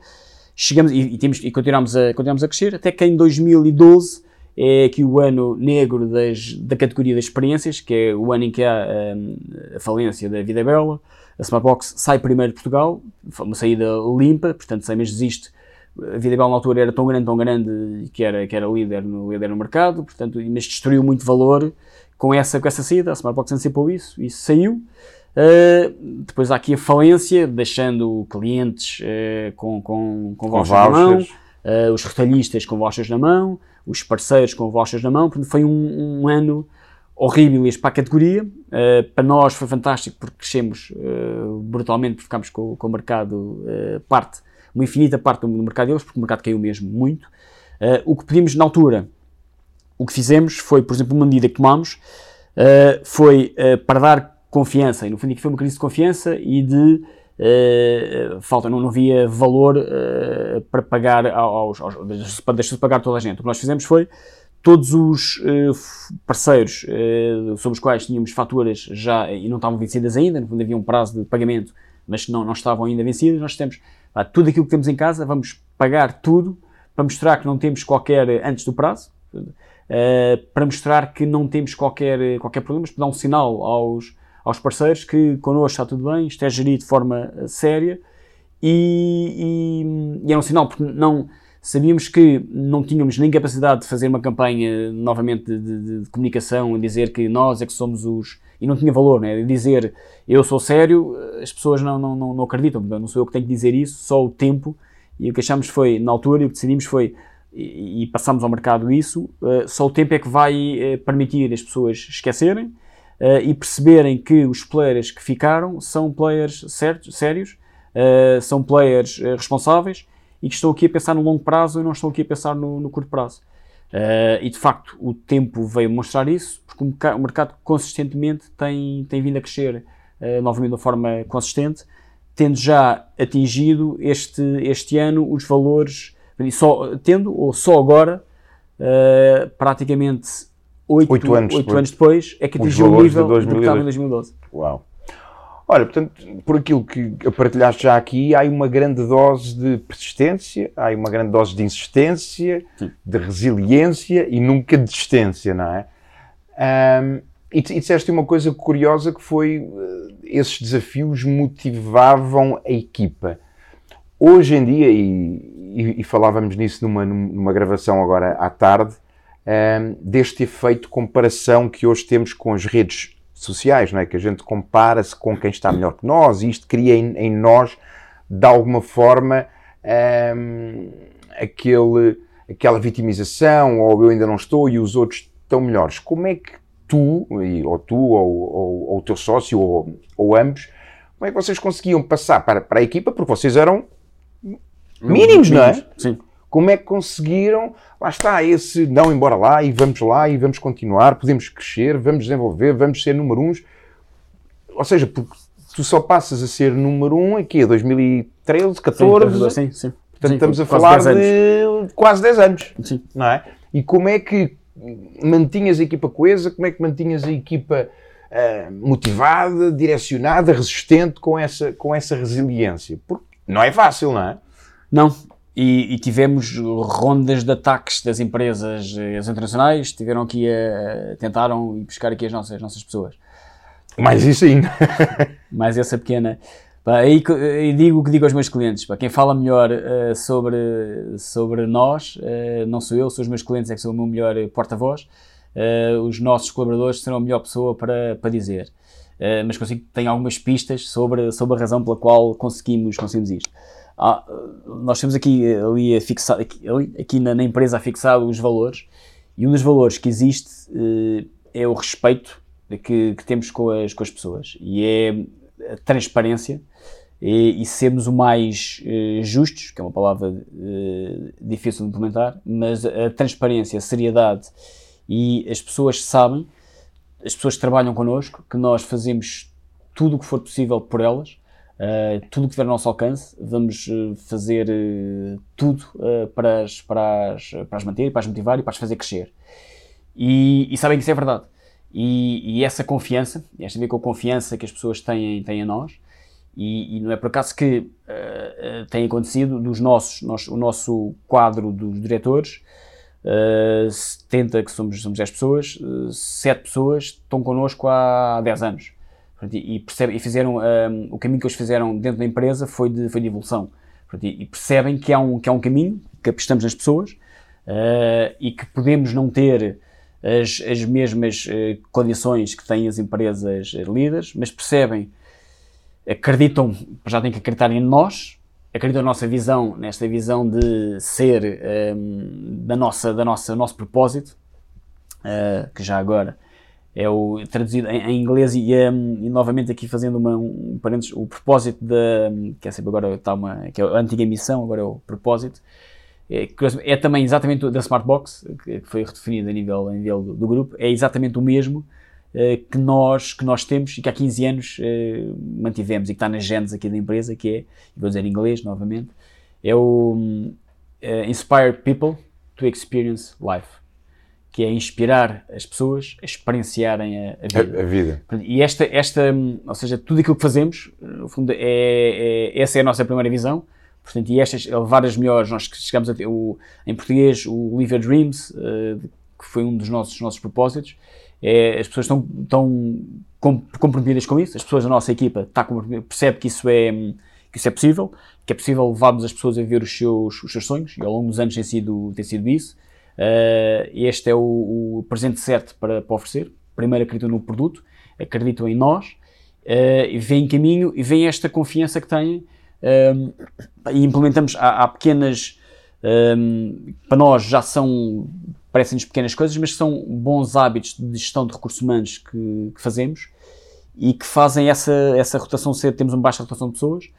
chegamos e, e, temos, e continuamos, a, continuamos a crescer, até que em 2012 é aqui o ano negro das, da categoria das experiências, que é o ano em que há um, a falência da Vida Bela. A Smartbox sai primeiro de Portugal, uma saída limpa, portanto, sem mesmo existe. A Vida Bela na altura era tão grande, tão grande, que era, que era líder, no, líder no mercado, portanto, mas destruiu muito valor com essa, com essa saída. A Smartbox antecipou isso, isso saiu. Uh, depois há aqui a falência, deixando clientes uh, com, com, com, com vouchers, na mão, uh, os retalhistas com vouchers na mão, os parceiros com vouchers na mão. Portanto, foi um, um ano horrível para a categoria. para nós foi fantástico porque crescemos brutalmente, porque ficámos com, com o mercado parte, uma infinita parte do mercado deles, porque o mercado caiu mesmo muito. o que pedimos na altura, o que fizemos foi, por exemplo, uma medida que tomámos, foi para dar confiança, e no fundo aqui foi uma crise de confiança e de uh, falta, não, não havia valor uh, para pagar aos, aos para deixar de pagar toda a gente. O que nós fizemos foi todos os uh, parceiros sobre os quais tínhamos faturas já e não estavam vencidas ainda, no fundo havia um prazo de pagamento, mas não, não estavam ainda vencidas, nós temos ah, tudo aquilo que temos em casa, vamos pagar tudo para mostrar que não temos qualquer, antes do prazo, para mostrar que não temos qualquer, qualquer problema, para dar um sinal aos, aos parceiros que connosco está tudo bem, isto é gerido de forma eh, séria e, e, e é um sinal porque não sabíamos que não tínhamos nem capacidade de fazer uma campanha novamente de, de, de comunicação, dizer que nós é que somos os. E não tinha valor, né? dizer eu sou sério, as pessoas não, não, não, não acreditam, não sou eu que tenho que dizer isso, só o tempo. E o que achamos foi, na altura, e o que decidimos foi, e, e passámos ao mercado isso, uh, só o tempo é que vai permitir as pessoas esquecerem uh, e perceberem que os players que ficaram são players certos, sérios, uh, são players uh, responsáveis e que estão aqui a pensar no longo prazo e não estão aqui a pensar no, no curto prazo. e de facto o tempo veio mostrar isso, porque o mercado consistentemente tem, tem vindo a crescer novamente de forma consistente, tendo já atingido este, este ano os valores, só, tendo ou só agora, praticamente oito, oito, anos, oito depois, anos depois é que atingiu o nível do que estava em 2012. Uau. Olha, portanto, por aquilo que partilhaste já aqui, há uma grande dose de persistência, há uma grande dose de insistência, Sim. de resiliência e nunca de desistência, não é? Um, e, e disseste uma coisa curiosa que foi uh, esses desafios motivavam a equipa. hoje em dia, e, e, e falávamos nisso numa, numa gravação agora à tarde, um, deste efeito de comparação que hoje temos com as redes sociais, não é? Que a gente compara-se com quem está melhor que nós e isto cria em, em nós, de alguma forma, um, aquele, aquela vitimização, ou eu ainda não estou e os outros estão melhores. Como é que tu, ou tu, ou, ou, ou o teu sócio, ou, ou ambos, como é que vocês conseguiam passar para, para a equipa? Porque vocês eram mínimos, não é? Sim. Como é que conseguiram, lá está, esse não embora lá e vamos lá e vamos continuar, podemos crescer, vamos desenvolver, vamos ser número uns. Ou seja, porque tu só passas a ser número um aqui a 2013, 14. Sim, sim. Portanto, Sim, estamos a falar 10 de quase 10 anos. Sim. Não é? E como é que mantinhas a equipa coesa? Como é que mantinhas a equipa ah, motivada, direcionada, resistente com essa, com essa resiliência? Porque não é fácil, não é? Não. E, e tivemos rondas de ataques das empresas eh, as internacionais, tiveram aqui a, tentaram buscar aqui as nossas, as nossas pessoas. Mais isso ainda. Mais essa pequena. Pá, aí co- aí digo o que digo aos meus clientes. Pá, quem fala melhor eh, sobre, sobre nós, eh, não sou eu, são os meus clientes, é que são o meu melhor porta-voz. Eh, os nossos colaboradores serão a melhor pessoa para, para dizer. Mas consigo, tenho algumas pistas sobre, sobre a razão pela qual conseguimos, conseguimos isto. Nós temos aqui, ali, a fixar, aqui, aqui na, na empresa a fixar os valores e um dos valores que existe eh, é o respeito que, que temos com as, com as pessoas. E é a transparência e, e sermos o mais eh, justos, que é uma palavra eh, difícil de implementar, mas a transparência, a seriedade e as pessoas sabem, as pessoas que trabalham connosco, que nós fazemos tudo o que for possível por elas, eh, tudo o que tiver ao nosso alcance, vamos eh, fazer eh, tudo eh, para, as, para, as, para as manter, para as motivar e para as fazer crescer. E, e sabem que isso é verdade. E, e essa confiança, esta a ver com a confiança que as pessoas têm, têm em nós, e, e não é por acaso que tem acontecido dos nossos, o nosso quadro dos diretores, eh, 70 que somos, somos 10 pessoas, eh, 7 pessoas estão connosco há 10 anos. E, e percebem, e fizeram, eh, o caminho que eles fizeram dentro da empresa foi de, foi de evolução. E, e percebem que há, um, que há um caminho, que apostamos nas pessoas eh, e que podemos não ter as, as mesmas eh, condições que têm as empresas eh, líderes, mas percebem, acreditam, já têm que acreditar em nós, acreditam na nossa visão, nesta visão de ser ehm, da nossa, da nossa, nosso propósito, que já agora é o traduzido em, em inglês e, ehm, e novamente aqui fazendo uma, um parênteses, o propósito da, que é sempre agora está uma, que é a antiga missão, agora é o propósito, é, é também exatamente da Smartbox, que foi redefinido a nível, a nível do, do grupo, é exatamente o mesmo eh, que, nós, que nós temos e que há 15 anos eh, mantivemos e que está nas genes aqui da empresa, que é, vou dizer em inglês novamente, é o hum, eh, Inspire People to Experience Life, que é inspirar as pessoas a experienciarem a, a A, vida. a vida. Portanto, E esta, esta, ou seja, tudo aquilo que fazemos, no fundo, é, é- essa é a nossa primeira visão. Portanto, e estas, é levar as melhores, nós chegamos a ter, o, em português, o Live Your Dreams, eh, que foi um dos nossos, nossos propósitos. É, as pessoas estão, estão com- comprometidas com isso, as pessoas da nossa equipa está percebe que isso, é, que isso é possível, que é possível levarmos as pessoas a ver os seus, os seus sonhos, e ao longo dos anos tem sido, tem sido isso. Eh, este é o, o presente certo para, para oferecer. Primeiro acreditam no produto, acreditam em nós, eh, e veem caminho e veem esta confiança que têm um, e implementamos, há, há pequenas, um, para nós já são, parecem-nos pequenas coisas, mas são bons hábitos de gestão de recursos humanos que, que fazemos e que fazem essa, essa rotação ser, temos uma baixa rotação de pessoas, eh,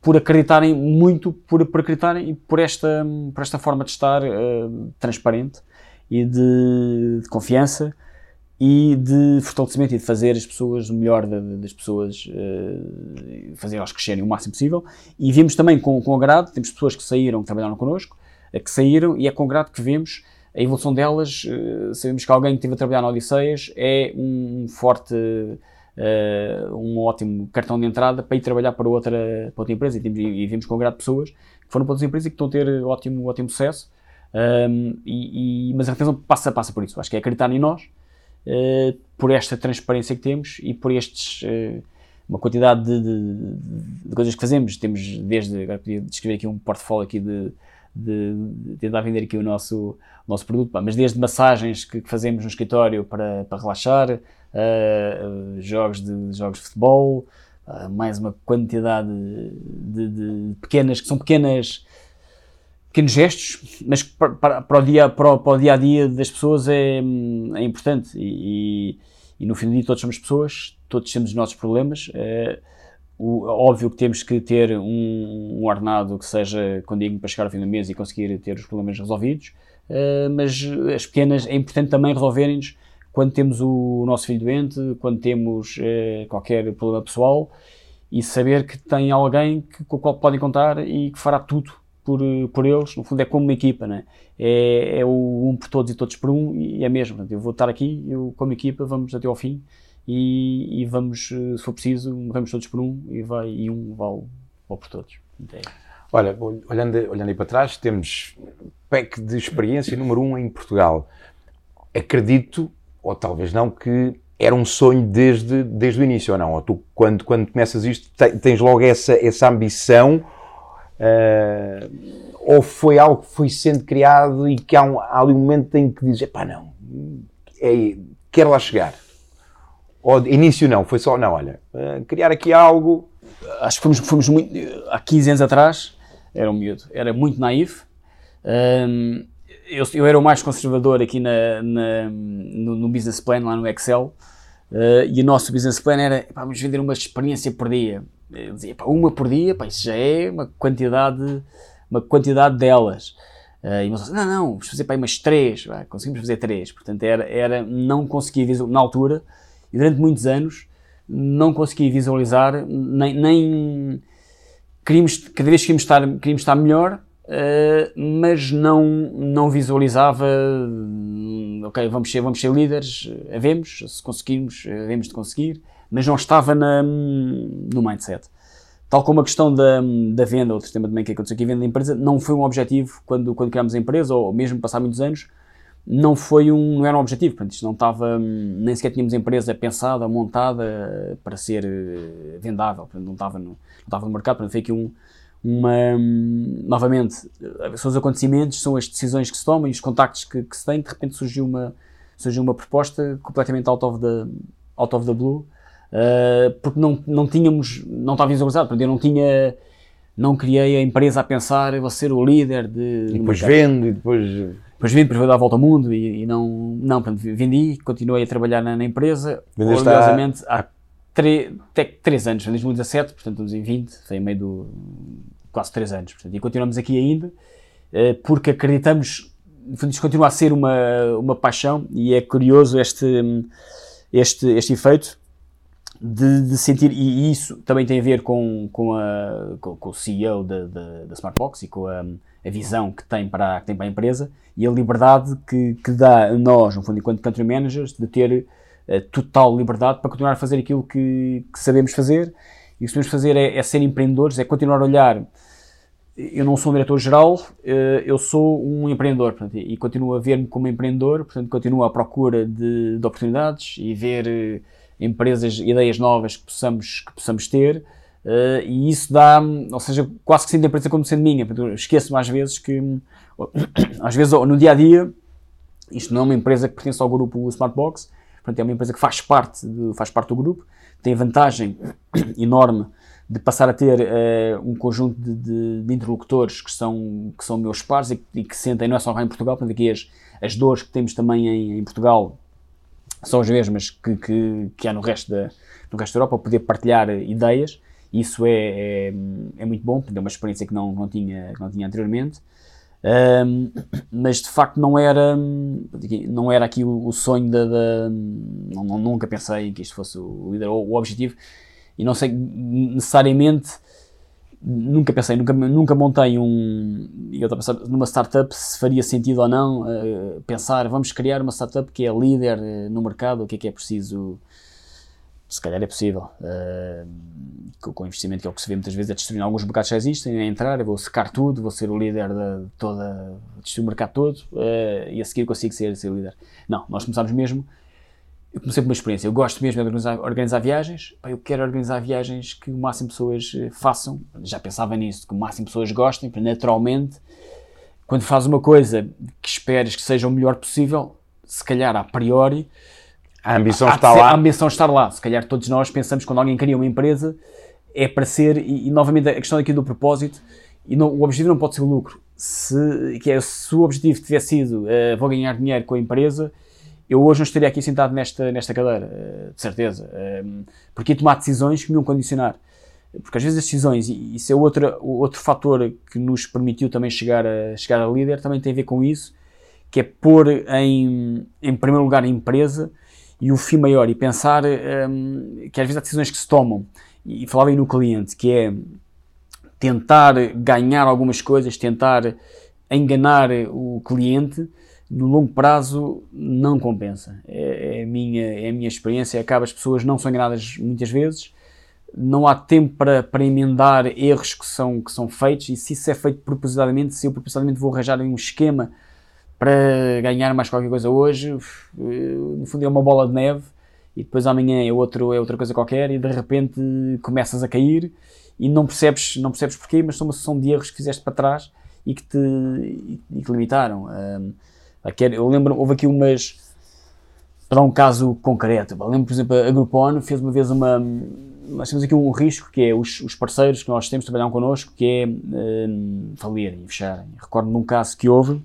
por acreditarem muito, por, por acreditarem por esta, por esta forma de estar eh, transparente e de, de confiança e de fortalecimento e de fazer as pessoas o melhor da- da- das pessoas, eh, fazer elas crescerem o máximo possível. E vimos também com, com agrado, temos pessoas que saíram, que trabalharam connosco, eh, que saíram, e é com agrado que vemos a evolução delas. eh, sabemos que alguém que esteve a trabalhar na Odisseias é um forte, eh, um ótimo cartão de entrada para ir trabalhar para outra, para outra empresa. E, temos, e vimos com agrado pessoas que foram para outras empresas e que estão a ter ótimo, ótimo sucesso. Um, e, e- mas a retenção passa, passa por isso. Acho que é acreditar em nós, eh, por esta transparência que temos e por estes eh, uma quantidade de, de, de, coisas que fazemos. Temos desde, agora podia descrever aqui um portfólio aqui de, de, de tentar vender aqui o nosso, o nosso produto, mas desde massagens que, que, fazemos no escritório para, para relaxar, uh, jogos, de, jogos de futebol, uh, mais uma quantidade de, de, pequenas, que são pequenas pequenos gestos, mas para, para, para, o dia, para, para, o dia a dia das pessoas é, é importante e, e, no fim do dia todos somos pessoas, todos temos os nossos problemas. É, o, óbvio que temos que ter um, um ordenado que seja condigno para chegar ao fim do mês e conseguir ter os problemas resolvidos, é, mas as pequenas é importante também resolverem-nos quando temos o nosso filho doente, quando temos é, qualquer problema pessoal e saber que tem alguém que, com o qual podem contar e que fará tudo por, por eles, no fundo é como uma equipa, né? é, é o um por todos e todos por um, e é mesmo. Eu vou estar aqui, eu como equipa, vamos até ao fim e, e vamos, se for preciso, vamos todos por um e, vai, e um vale, vale por todos. Olha, olhando, olhando aí para trás, temos PEC de experiência número um em Portugal. Acredito, ou talvez não, que era um sonho desde, desde o início, ou não? Ou tu, quando, quando começas isto, tens logo essa, essa ambição Uh, ou foi algo que foi sendo criado e que há, um, há ali um momento em que dizes, pá, não, é, quero lá chegar. Ou início não, foi só, não, olha, uh, criar aqui algo. Acho que fomos, fomos muito, há 15 anos atrás, era um miúdo, era muito naif. Um, eu, eu, era o mais conservador aqui na, na no, no, business plan, lá no Excel, uh, e o nosso business plan era, pá, vamos vender uma experiência por dia eu dizia, pá, uma por dia, pá, isso já é uma quantidade, uma quantidade delas. Uh, e eles não, não, vamos fazer para umas três, pá, conseguimos fazer três. Portanto, era, era não conseguia visualizar, na altura, e durante muitos anos, não conseguia visualizar, nem, nem queríamos, cada vez queríamos estar, queríamos estar melhor, uh, mas não, não visualizava, ok, vamos ser, vamos ser líderes, havemos, se conseguirmos, havemos de conseguir, mas não estava na, no mindset. Tal como a questão da, da venda, outro tema também que aconteceu aqui, a venda da empresa, não foi um objetivo quando, quando criámos a empresa, ou mesmo passar muitos anos, não foi um, não era um objetivo, portanto, isto não estava, nem sequer tínhamos empresa pensada, montada para ser eh, vendável, portanto, não estava no, não estava no mercado, portanto, foi aqui um, uma, novamente, são os acontecimentos, são as decisões que se tomam e os contactos que, que se têm, de repente surgiu uma, surgiu uma proposta completamente out of the, out of the blue, uh, porque não, não tínhamos, não estava visualizado, portanto, eu não tinha, não criei a empresa a pensar, eu vou ser o líder de... E depois vendo, e depois... Depois vendo, depois vou dar a volta ao mundo e, e não, não, portanto, vendi, continuei a trabalhar na, na empresa, Vendeste orgulhosamente, há 3 anos, em 2017, portanto, estamos em 20, foi em meio do quase 3 anos, portanto, e continuamos aqui ainda, uh, porque acreditamos, isto continua a ser uma, uma paixão e é curioso este, este, este efeito, de, de, sentir, e isso também tem a ver com, com, a, com, com o CEO da, da, da, Smartbox e com a, a visão que tem, para, que tem para a empresa e a liberdade que, que dá a nós, no fundo, enquanto country managers, de ter uh, total liberdade para continuar a fazer aquilo que, que sabemos fazer. E o que sabemos fazer é, é, ser empreendedores, é continuar a olhar. Eu não sou um diretor-geral, uh, eu sou um empreendedor portanto, e continuo a ver-me como empreendedor, portanto, continuo à procura de, de oportunidades e ver. Uh, empresas, ideias novas que possamos, que possamos ter, uh, e isso dá, ou seja, quase que sinto a empresa como sendo minha. Esqueço-me às vezes que, às vezes no dia a dia, isto não é uma empresa que pertence ao grupo Smartbox, portanto é uma empresa que faz parte, de, faz parte do grupo, tem vantagem enorme de passar a ter uh, um conjunto de, de, de, interlocutores que são, que são meus pares e, e, que sentem, não é só em Portugal, portanto aqui as, as dores que temos também em, em Portugal são as mesmas que, que, que há no resto, da, no resto da Europa, poder partilhar ideias. Isso é, é, é muito bom, porque é uma experiência que não, não, tinha, que não tinha anteriormente. Um, mas de facto não era não era aqui o, o sonho da, da não, não, nunca pensei que isto fosse o líder ou o objetivo e não sei necessariamente nunca pensei, nunca, nunca montei um. Eu estava pensando numa startup se faria sentido ou não uh, pensar, vamos criar uma startup que é líder uh, no mercado, o que é que é preciso. Se calhar é possível. Uh, com, com investimento, que é o que se vê muitas vezes, é destruir alguns mercados já existem, é entrar, eu vou secar tudo, vou ser o líder de toda. destruir o mercado todo e a seguir consigo ser, ser líder. Não, nós começámos mesmo eu comecei por uma experiência. Eu gosto mesmo de organizar, organizar viagens. Eu quero organizar viagens que o máximo de pessoas eh, façam. Já pensava nisso, que o máximo de pessoas gostem, naturalmente, quando fazes uma coisa que esperes que seja o melhor possível, se calhar a priori. A ambição está lá. A ambição está lá. Se calhar todos nós pensamos que quando alguém cria uma empresa é para ser, e, e novamente a questão aqui do propósito, e não, o objetivo não pode ser o lucro. Se, que é, se o objetivo tivesse sido uh, vou ganhar dinheiro com a empresa, eu hoje não estaria aqui sentado nesta, nesta cadeira, uh, de certeza. Uh, porque ia tomar decisões que me iam condicionar. Porque às vezes as decisões, e isso é outro, outro fator que nos permitiu também chegar a, chegar a líder, também tem a ver com isso, que é pôr em, em primeiro lugar a empresa e o fim maior, e pensar um, que às vezes há decisões que se tomam, e falava aí no cliente, que é tentar ganhar algumas coisas, tentar enganar o cliente, no longo prazo não compensa. É, é, a, minha, é a minha experiência. Acaba as pessoas não são enganadas muitas vezes, não há tempo para, para emendar erros que são, que são feitos, e se isso é feito propositadamente, se eu propositadamente vou arranjar um esquema para ganhar mais qualquer coisa hoje, no fundo é uma bola de neve, e depois amanhã é, outro, é outra coisa qualquer, e de repente começas a cair e não percebes, não percebes porquê, mas são uma sucessão de erros que fizeste para trás e que te, e, que limitaram. Um, eu lembro, houve aqui umas. Para um caso concreto, eu lembro, por exemplo, a Groupon fez uma vez uma. Nós temos aqui um risco que é os, os parceiros que nós temos trabalham connosco, que é um, falirem e fecharem. Recordo num caso que houve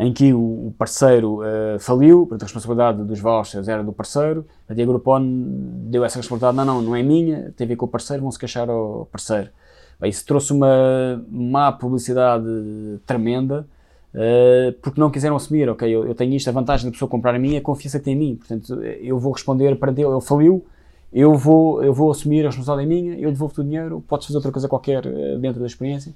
em que o parceiro uh, faliu, portanto a responsabilidade dos vouchers era do parceiro, a Diego Groupon deu essa responsabilidade, não, não, não é minha, tem a ver com o parceiro, vão-se queixar ao parceiro. Bem, isso trouxe uma má publicidade tremenda, uh, porque não quiseram assumir, ok, eu, eu, tenho isto, a vantagem da pessoa comprar a mim é a confiança que tem em mim, portanto eu vou responder para ele, ele faliu, eu vou, eu vou assumir a responsabilidade é minha, eu devolvo o dinheiro, podes fazer outra coisa qualquer uh, dentro da experiência.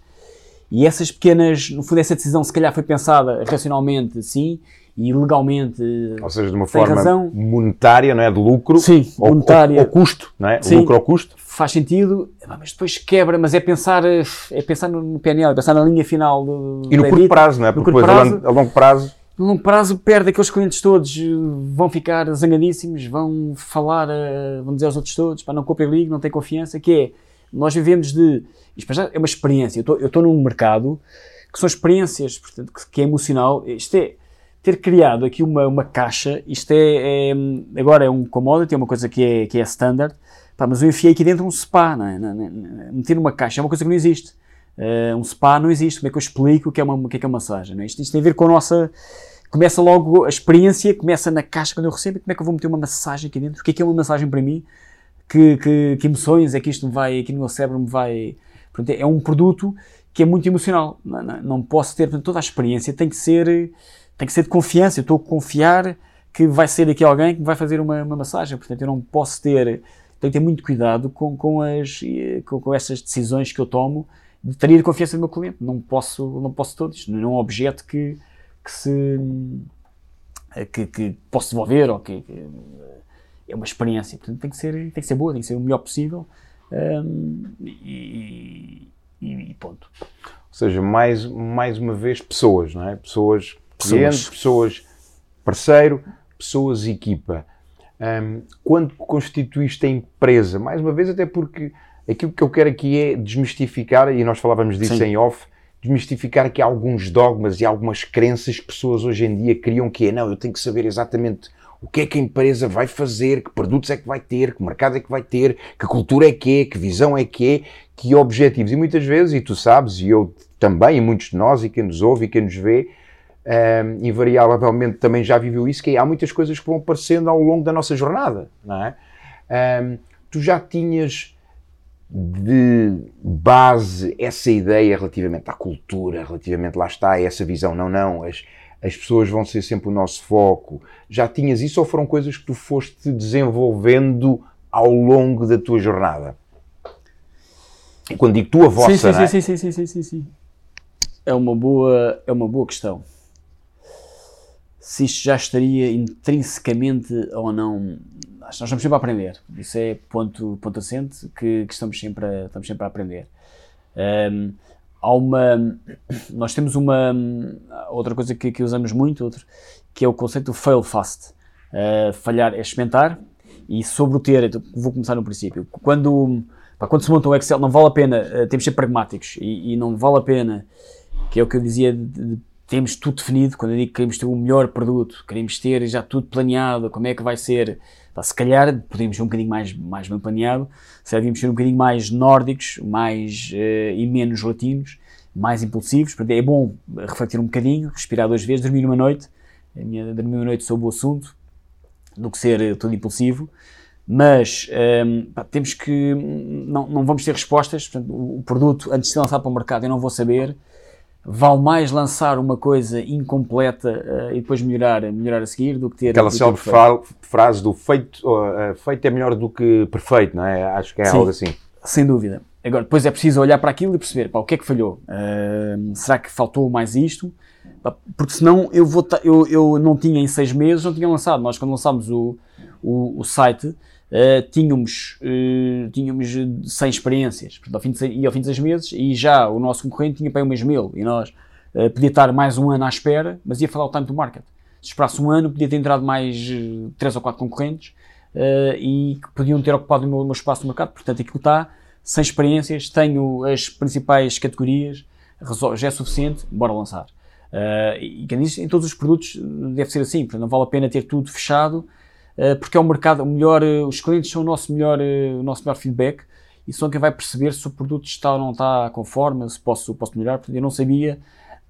E essas pequenas, no fundo, essa decisão se calhar foi pensada racionalmente, sim, e legalmente. Ou seja, de uma forma razão. monetária, não é? De lucro. Sim, ou, monetária. Ou, custo, não é? Sim, lucro ao custo. Faz sentido, mas depois quebra, mas é pensar, é pensar no PNL, é pensar na linha final do. E no curto prazo, não é? Porque depois prazo, a longo prazo. No longo prazo perde aqueles clientes todos, vão ficar zangadíssimos, vão falar, eh, vão dizer aos outros todos, para não comprem ligo, não tem confiança, que é, nós vivemos de isto é uma experiência. Eu estou num mercado que são experiências, portanto, que, que, é emocional. Isto é ter criado aqui uma, uma caixa. Isto é, é, agora é um commodity, é uma coisa que é, que é standard. Pá, mas eu enfiei aqui dentro um spa, não é? Meter numa caixa é uma coisa que não existe. Uh, um spa não existe. Como é que eu explico o que é uma, o que é, que é uma massagem? Não é? isto, isto tem a ver com a nossa. Começa logo a experiência, começa na caixa quando eu recebo. Como é que eu vou meter uma massagem aqui dentro? O que é que é uma massagem para mim? Que, que, que emoções é que isto me vai, aqui no meu cérebro me vai, é um produto que é muito emocional. Não, não, não posso ter, portanto, toda a experiência tem que ser, tem que ser de confiança. Eu estou a confiar que vai ser aqui alguém que vai fazer uma, uma massagem. Portanto, eu não posso ter, tenho que ter muito cuidado com, com, as, com, com essas decisões que eu tomo de ter confiança no meu cliente. Não posso, não posso todos. Não é um objeto que, que se que, que posso devolver ou que, que, é uma experiência. Portanto, tem que ser, tem que ser boa, tem que ser o melhor possível. Um, e, e, ponto. Ou seja, mais, mais uma vez, pessoas, não é? Pessoas clientes, pessoas, parceiro, pessoas equipa. Um, quando constituíste a empresa, mais uma vez, até porque aquilo que eu quero aqui é desmistificar, e nós falávamos disso Sim. em off, desmistificar aqui alguns dogmas e algumas crenças que pessoas hoje em dia criam que é, não, eu tenho que saber exatamente o que é que a empresa vai fazer, que produtos é que vai ter, que mercado é que vai ter, que cultura é que é, que visão é que é, que objetivos. E muitas vezes, e tu sabes, e eu também, e muitos de nós, e quem nos ouve e quem nos vê, um, invariavelmente também já viveu isso, que é, há muitas coisas que vão aparecendo ao longo da nossa jornada, não é? Um, tu já tinhas de base essa ideia relativamente à cultura, relativamente, lá está, essa visão, não, não, as, as pessoas vão ser sempre o nosso foco. Já tinhas isso ou foram coisas que tu foste desenvolvendo ao longo da tua jornada? Quando digo tua vossa, sim, sim, é? sim, sim, sim, sim, sim, sim. É uma boa, é uma boa questão. Se isto já estaria intrinsecamente ou não, nós estamos sempre a aprender. Isso é ponto, ponto assente que, que estamos, sempre a, estamos sempre a aprender. Um, há uma. Nós temos uma. Outra coisa que, que usamos muito, outro, que é o conceito do fail fast. Uh, falhar é experimentar e sobre o ter, então, vou começar no princípio. Quando, pá, quando se monta um Excel, não vale a pena, uh, temos de ser pragmáticos e, e, não vale a pena, que é o que eu dizia, de, de, temos tudo definido. Quando eu digo que queremos ter o melhor produto, queremos ter já tudo planeado, como é que vai ser. Pá, se calhar podemos ser um bocadinho mais, mais bem planeado, se devíamos ser um bocadinho mais nórdicos mais, uh, e menos latinos, mais impulsivos. É bom refletir um bocadinho, respirar duas vezes, dormir uma noite. A minha, dormir uma noite sobre o assunto, do que ser eh, todo impulsivo, mas um, ehm, pá, temos que. Não, não vamos ter respostas. Portanto, o, produto, antes de ser lançado para o mercado, eu não vou saber. Vale mais lançar uma coisa incompleta uh, e depois melhorar, melhorar a seguir do que ter. Aquela célebre frase do feito, uh, feito é melhor do que perfeito, não é? Acho que é Sim, algo assim. Sem dúvida. Agora, depois é preciso olhar para aquilo e perceber pá, o que é que falhou. Uh, será que faltou mais isto? Porque senão eu, vou eu, eu não tinha em seis meses, não tinha lançado. Nós, quando lançámos o, o, o site, uh, tínhamos, uh, tínhamos 100 experiências. Portanto, ao fim de seis, e ao fim de seis meses, e já o nosso concorrente tinha para umas mil. E nós uh, podia estar mais um ano à espera, mas ia falar o time to market. Se esperasse um ano, podia ter entrado mais uh, três ou quatro concorrentes e que podiam ter ocupado o meu, o meu espaço no mercado. Portanto, aquilo está sem experiências, tenho as principais categorias, já é suficiente, bora lançar. Uh, e em todos os produtos deve ser assim, portanto, não vale a pena ter tudo fechado, uh, porque é o mercado, o melhor, uh, os clientes são o nosso melhor, o nosso melhor feedback e são quem vai perceber se o produto está ou não está conforme, se posso, posso melhorar. Eu não sabia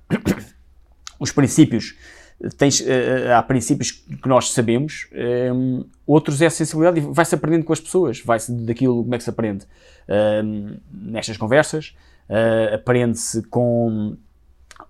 os princípios. Tens, há princípios que nós sabemos, um, outros é a sensibilidade e vai-se aprendendo com as pessoas, vai-se daquilo, como é que se aprende? Um, nestas conversas, aprende-se com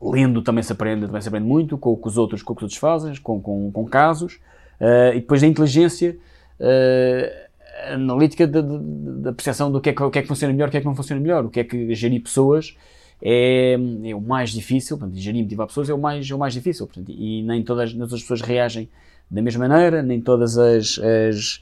lendo também se aprende, também se aprende muito, com o que os outros, com que os outros fazem, com, com, com casos, uh, e depois a inteligência uh, analítica da percepção do que é que, o que é que funciona melhor, o que é que não funciona melhor, o que é que gerir pessoas é, é o mais difícil, portanto, gerir e motivar pessoas é o mais, é o mais difícil, portanto, e nem todas, todas as pessoas reagem da mesma maneira, nem todas as, as,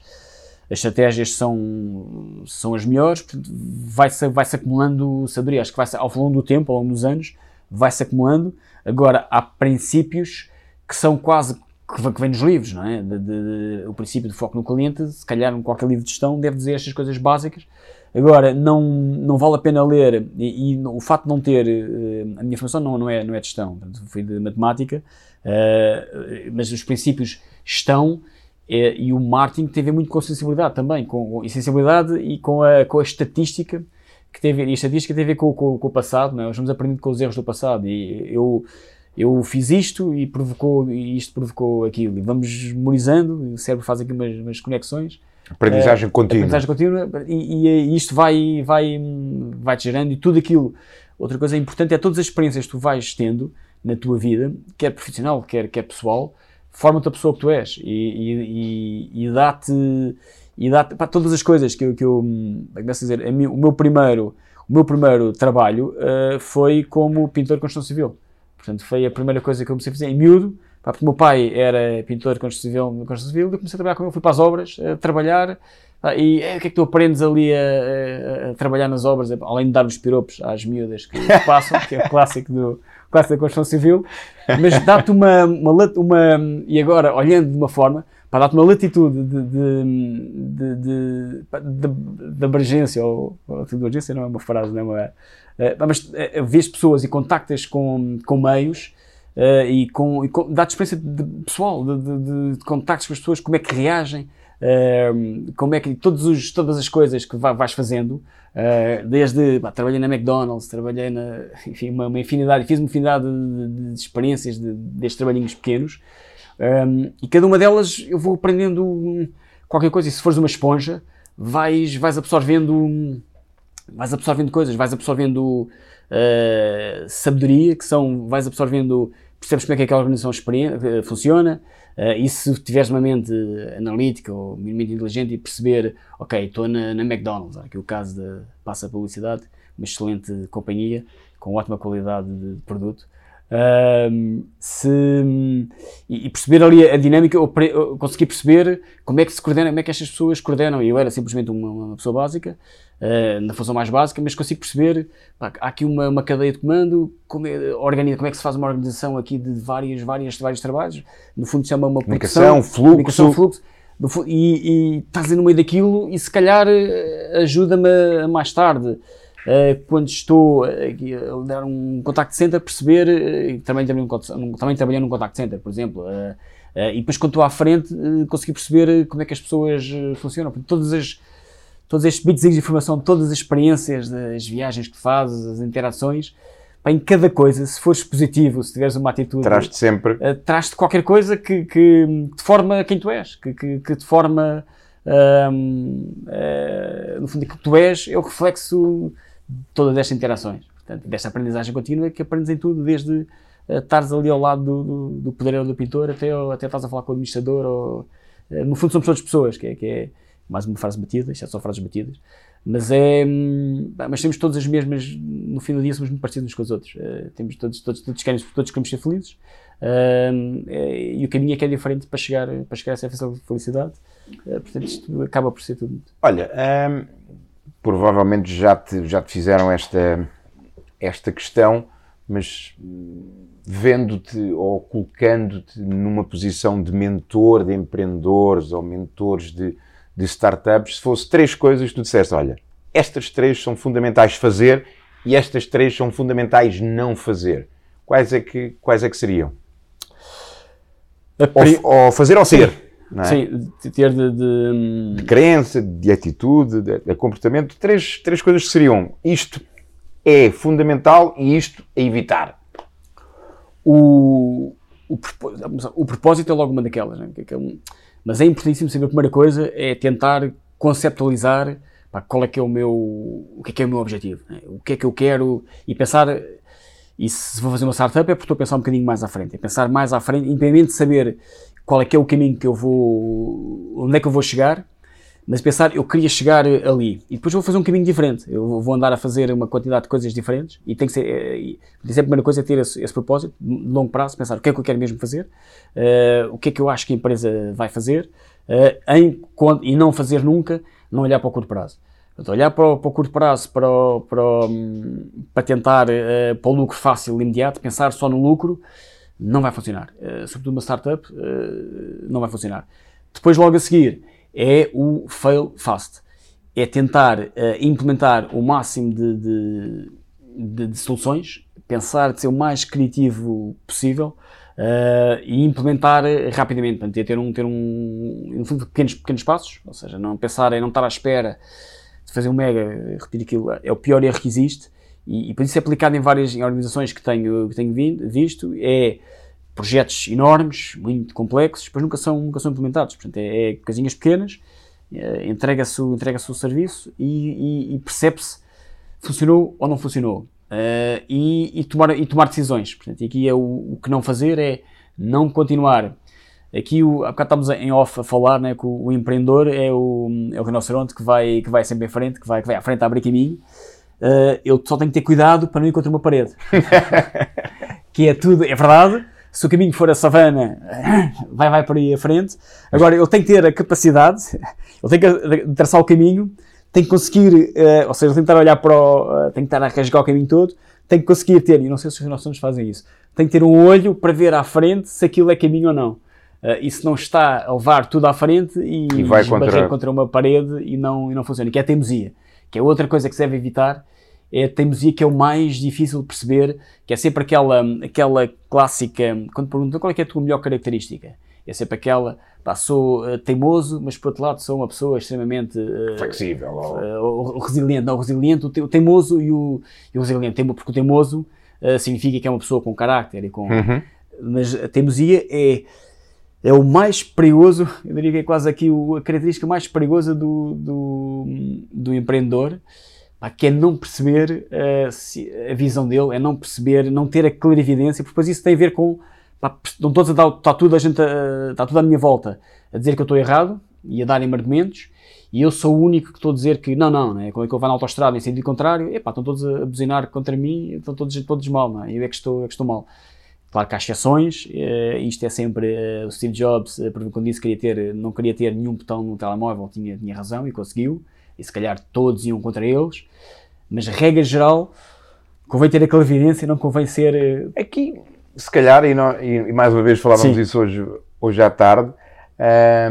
as estratégias são, são as melhores, portanto, vai-se vai -se acumulando sabedoria, acho que vai ao longo do tempo, ao longo dos anos, vai-se acumulando. Agora, há princípios que são quase que vem nos livros, não é? De, de, de, o princípio do foco no cliente, se calhar qualquer livro de gestão deve dizer estas coisas básicas. Agora, não, não vale a pena ler, e, e o facto de não ter, uh, a minha formação não, não, é, não é de gestão, fui de matemática, uh, mas os princípios estão, uh, e o marketing tem a ver muito com a sensibilidade também, com, a sensibilidade e com a, com a estatística que tem a ver, e a estatística tem a ver com, com, com o passado, não é? nós vamos aprendendo com os erros do passado e eu, eu fiz isto e provocou, e isto provocou aquilo, e vamos memorizando, o cérebro faz aqui umas, umas conexões. Aprendizagem uh, contínua. Aprendizagem contínua e, e, isto vai, vai, vai te gerando e tudo aquilo. Outra coisa importante é todas as experiências que tu vais tendo na tua vida, quer profissional, quer, quer pessoal, forma-te a pessoa que tu és e, e, e dá-te e dá para todas as coisas que eu, que eu começo é a dizer, o meu primeiro, o meu primeiro trabalho uh, foi como pintor de construção civil. Portanto, foi a primeira coisa que eu comecei a fazer em miúdo, pá, porque o meu pai era pintor de construção civil, construção civil, eu comecei a trabalhar com ele, fui para as obras, a trabalhar, pá, e é, o que é que tu aprendes ali a, a, a, trabalhar nas obras, além de dar os piropos às miúdas que passam, que é o clássico do clássico da construção civil, mas dá-te uma, uma, uma, e agora, olhando de uma forma, para dar-te uma latitude de, de, de, de, de abrangência, ou, ou de abrangência não é uma frase, não é uma, uh, mas uh, vês pessoas e contactas com, com meios uh, e, com, e com, dá-te experiência de, pessoal, de, de, contactos com as pessoas, como é que reagem, uh, como é que todos os, todas as coisas que vais fazendo, desde bah, trabalhei na McDonald's, trabalhei na, enfim, uma, uma infinidade, fiz uma infinidade de, experiências destes trabalhinhos pequenos, um, e cada uma delas eu vou aprendendo qualquer coisa. E se fores uma esponja, vais, vais absorvendo vais absorvendo coisas, vais absorvendo uh, sabedoria, que são, vais absorvendo, percebes como é que aquela organização uh, funciona, uh, e se tiveres uma mente analítica ou minimamente inteligente e perceber, ok, estou na, na McDonald's, aqui o caso de passa publicidade, uma excelente companhia, com ótima qualidade de produto, Uh, se, e, perceber ali a, dinâmica, pre, ou conseguir perceber como é que se coordenam, como é que estas pessoas coordenam. Eu era simplesmente uma, uma pessoa básica, uh, na função mais básica, mas consigo perceber, pá, há aqui uma, uma, cadeia de comando, como é, organiza, como é que se faz uma organização aqui de várias, várias, vários trabalhos, no fundo chama uma comunicação, fluxo. Comunicação, fluxo e, e estás no meio daquilo e se calhar eh, ajuda-me mais tarde quando estou uh, a dar um contact center, perceber, uh, também, também, também trabalhei num contact center, por exemplo, e depois quando estou à frente, conseguir perceber como é que as pessoas funcionam. Porque todas as, todos estes bits de informação, todas as experiências, das viagens que fazes, as interações, em cada coisa, se fores positivo, se tiveres uma atitude. Traz-te sempre. Traz-te qualquer coisa que, que, te forma quem tu és, que, que, que te forma. no fundo, que tu és é o reflexo todas estas interações. Portanto, desta aprendizagem contínua que aprendes em tudo, desde uh, estares ali ao lado do, do, do pedreiro do pintor até, até estás a falar com o administrador. Ou, uh, no fundo, somos todas pessoas, que é, que é mais uma frase batida, isto é só frases batidas. Mas, é, hum, mas temos todas as mesmas, no fim do dia somos muito parecidos uns com os outros. Uh, temos todos, todos, todos, queremos, todos queremos ser felizes uh, e o caminho é que é diferente para chegar, para chegar a essa felicidade. Uh, portanto, isto acaba por ser tudo. Olha, um provavelmente já te, já te fizeram esta, esta questão, mas vendo-te ou colocando-te numa posição de mentor de empreendedores ou mentores de, de startups, se fosse três coisas que tu disseste, olha, estas três são fundamentais fazer e estas três são fundamentais não fazer. Quais é que, quais é que seriam? Ou, ou fazer ou ser? É? Sim, ter de, de... de, crença, de atitude, de, de, comportamento. Três, três coisas que seriam isto é fundamental e isto é evitar. O, o, o propósito é logo uma daquelas. Né? É mas é importantíssimo saber a primeira coisa é tentar conceptualizar pá, qual é que é o meu o que é que é o meu objetivo, né? o que é que eu quero e pensar e se vou fazer uma startup é porque estou a pensar um bocadinho mais à frente, é pensar mais à frente, independente de saber qual é que é o caminho que eu vou, onde é que eu vou chegar, mas pensar, eu queria chegar ali e depois vou fazer um caminho diferente. Eu vou andar a fazer uma quantidade de coisas diferentes e tem que ser, é, a primeira coisa é ter esse, esse, propósito de longo prazo, pensar o que é que eu quero mesmo fazer, uh, o que é que eu acho que a empresa vai fazer uh, em, e não fazer nunca, não olhar para o curto prazo. Então, olhar para o, para o, curto prazo, para, o, para, o, para tentar uh, para o lucro fácil e imediato, pensar só no lucro, não vai funcionar. Uh, sobretudo uma startup, uh, não vai funcionar. Depois, logo a seguir, é o fail fast. É tentar uh, implementar o máximo de, de, de, de, soluções, pensar de ser o mais criativo possível e implementar rapidamente. Portanto, é ter um, ter um, fundo, pequenos, pequenos passos, ou seja, não pensar em não estar à espera de fazer um mega, repetir aquilo, é o pior erro que existe e, e por isso é aplicado em várias organizações que tenho, que tenho visto, é projetos enormes, muito complexos, depois nunca são, nunca são implementados. Portanto, é, é coisinhas pequenas, é, entrega-se entrega o serviço e, e, e percebe-se funcionou ou não funcionou. Uh, e, e, tomar, e tomar decisões. Portanto, aqui é o, o, que não fazer é não continuar. Aqui, o, há bocado estamos em off a falar né, que o, o empreendedor é o, é o rinoceronte que vai, que vai sempre em frente, que vai, que vai à frente a abrir caminho uh, eu só tenho que ter cuidado para não ir contra uma parede. que é tudo, é verdade. Se o caminho for a savana, vai, vai por aí à frente. Agora, eu tenho que ter a capacidade, eu tenho que traçar o caminho, tenho que conseguir, uh, ou seja, eu tenho que estar a olhar para o, uh, tenho que estar a rasgar o caminho todo, tenho que conseguir ter, e não sei se os nossos fazem isso, tenho que ter um olho para ver à frente se aquilo é caminho ou não. Uh, e se não está a levar tudo à frente e, e vai contra... contra uma parede e não, e não funciona, que é a teimosia, que é outra coisa que se deve evitar, é a teimosia que é o mais difícil de perceber, que é sempre aquela, aquela clássica, quando perguntam qual é, é a tua melhor característica, é sempre aquela, pá, sou uh, teimoso, mas por outro lado sou uma pessoa extremamente uh, flexível, ou... uh, resiliente, não, resiliente, o, te, o teimoso e o, e o resiliente, porque o teimoso significa que é uma pessoa com carácter e com, uhum. mas a teimosia é é o mais perigoso, eu diria que é quase aqui a característica mais perigosa do, do, do empreendedor, que é não perceber uh, se, a visão dele, é não perceber, não ter a clarividência, porque depois isso tem a ver com, pá, não todos a dar, está tudo a gente, uh, está tudo à minha volta a dizer que eu estou errado e a darem-me argumentos, e eu sou o único que estou a dizer que não, não, não é? como é que eu vou na autostrada em sentido contrário, epá, estão todos a buzinar contra mim, estão todos, todos mal, não é? eu é que estou, é que estou mal. Claro que há exceções, uh, isto é sempre uh, o Steve Jobs, uh, quando disse que queria ter, não queria ter nenhum botão no telemóvel, tinha, tinha razão e conseguiu, e se calhar todos iam contra eles, mas regra geral, convém ter aquela evidência, não convém ser. Aqui, se calhar, e, não, e, e mais uma vez falávamos isso hoje, hoje à tarde,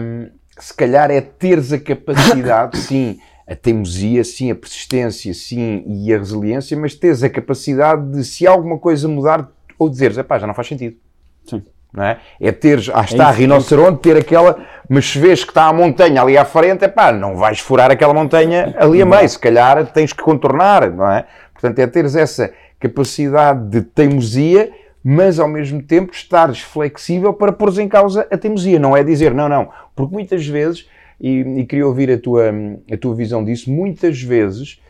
um, se calhar é teres a capacidade, sim, a teimosia, sim, a persistência, sim, e a resiliência, mas teres a capacidade de, se alguma coisa mudar, ou dizeres, pá, já não faz sentido. Sim. Não é? é teres, ah, está é a rinoceronte, ter aquela, mas se vês que está a montanha ali à frente, é pá, não vais furar aquela montanha ali a meio, se calhar tens que contornar, não é? Portanto, é teres essa capacidade de teimosia, mas ao mesmo tempo estares flexível para pôr em causa a teimosia, não é dizer não, não, porque muitas vezes, e, e queria ouvir a tua, a tua visão disso, muitas vezes,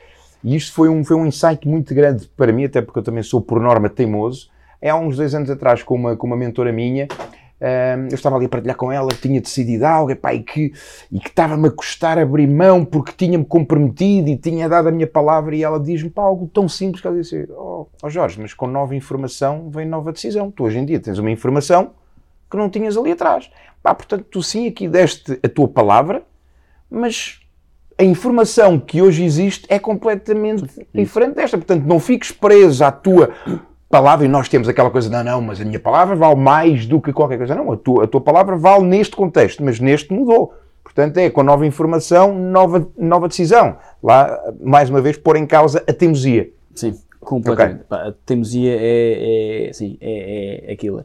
e isto foi um, foi um insight muito grande para mim, até porque eu também sou por norma teimoso, é há uns dois anos atrás com uma, com uma mentora minha, um, eu estava ali a partilhar com ela, tinha decidido algo epá, e que e que estava-me a custar abrir mão porque tinha-me comprometido e tinha dado a minha palavra e ela diz-me pá, algo tão simples que ela disse, oh, oh Jorge, mas com nova informação vem nova decisão. Tu hoje em dia tens uma informação que não tinhas ali atrás. Pá, portanto, tu sim aqui deste a tua palavra, mas a informação que hoje existe é completamente diferente desta. Portanto, não fiques preso à tua palavra, e nós temos aquela coisa, não, não, mas a minha palavra vale mais do que qualquer coisa. Não, a tua, a tua palavra vale neste contexto, mas neste mudou. Portanto, é com nova informação, nova, nova decisão. Lá, mais uma vez, pôr em causa a teimosia. Sim, completamente. Okay. A teimosia é, é, sim, é, é aquilo.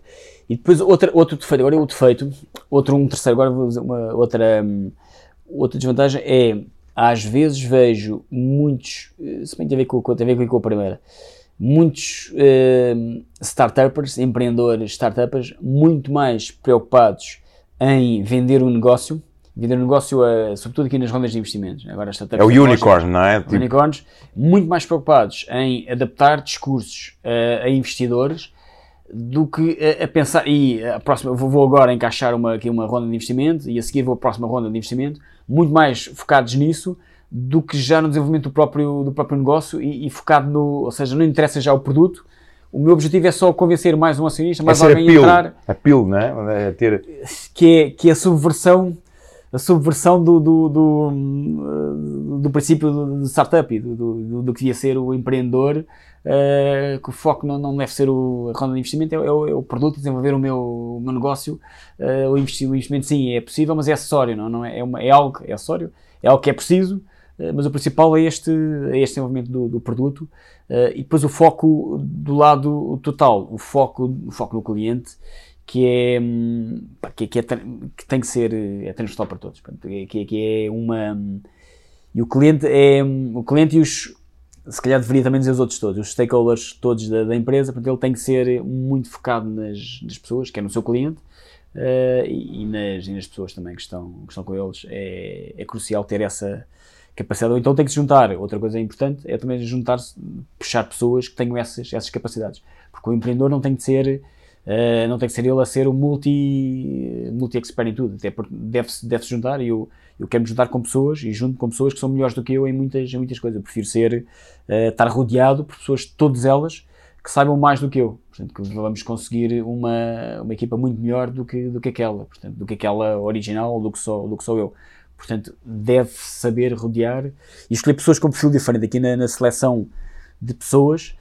E depois outra, outro defeito, agora é o defeito, outro, um terceiro, agora vou dizer uma outra, um, outra desvantagem é, às vezes vejo muitos, eh, se bem tem a ver com, tem a ver com a primeira, muitos uh, startuppers, empreendedores, startuppers, muito mais preocupados em vender um negócio, vender um negócio, uh, sobretudo aqui nas rondas de investimentos. Agora, startups é o unicorn, não é? Tipo... Unicorns, muito mais preocupados em adaptar discursos uh, a investidores do que a, a, pensar, e a próxima, vou agora encaixar uma, aqui uma ronda de investimento e a seguir vou à próxima ronda de investimento, muito mais focados nisso do que já no desenvolvimento do próprio, do próprio negócio e, e, focado no, ou seja, não interessa já o produto. O meu objetivo é só convencer mais um acionista, mais é alguém a entrar. A pill, não é? é ter... que, é, que é a subversão, a subversão do, do, do, do princípio do, startup, do, do, do, que devia ser o empreendedor, uh, que o foco não, não deve ser o, a ronda de investimento, é, é, o, é o, produto, desenvolver o meu, o meu negócio. Uh, o, investimento, sim, é possível, mas é acessório, não, não é, é, uma, é algo, é acessório, é algo que é preciso, mas o principal é este, é este desenvolvimento do, do produto uh, e depois o foco do lado total, o foco, o foco no cliente, que é, hum, que, que, é, que tem que ser é transversal para todos, que, que é uma e o cliente é o cliente e os se calhar deveria também dizer os outros todos, os stakeholders todos da, da empresa, portanto ele tem que ser muito focado nas, nas pessoas, que é no seu cliente, uh, e, e, nas, e nas pessoas também que estão, que estão com eles. É, é crucial ter essa, capacidade, ou então tem que se juntar. Outra coisa importante é também juntar-se, puxar pessoas que tenham essas, essas capacidades. Porque o empreendedor não tem que ser, uh, não tem que ser ele a ser o multi, multi-expert em tudo. Até porque deve-se deve juntar e eu, eu quero me juntar com pessoas e junto com pessoas que são melhores do que eu em muitas, em muitas coisas. Eu prefiro ser, uh, estar rodeado por pessoas, todas elas, que saibam mais do que eu. Portanto, que vamos conseguir uma, uma equipa muito melhor do que, do que aquela. Portanto, do que aquela original, do que sou, do que sou eu. Portanto, deve saber rodear e escolher pessoas com perfil diferente. Aqui na, na seleção de pessoas,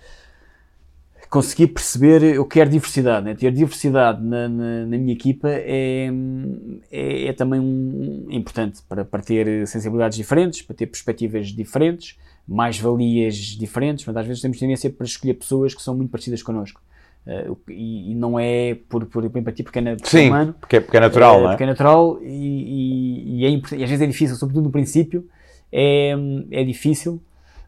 conseguir perceber, eu quero diversidade, né? ter diversidade na, na, na minha equipa é, é, é também um, importante para, para ter sensibilidades diferentes, para ter perspectivas diferentes, mais-valias diferentes, mas às vezes temos tendência para escolher pessoas que são muito parecidas connosco. Uh, e, e, não é por, por, empatia, porque é, na, Sim, humano, porque, é, porque é natural, uh, não é? Porque é natural e, e, e, é, e às vezes é difícil, sobretudo no princípio, é, é difícil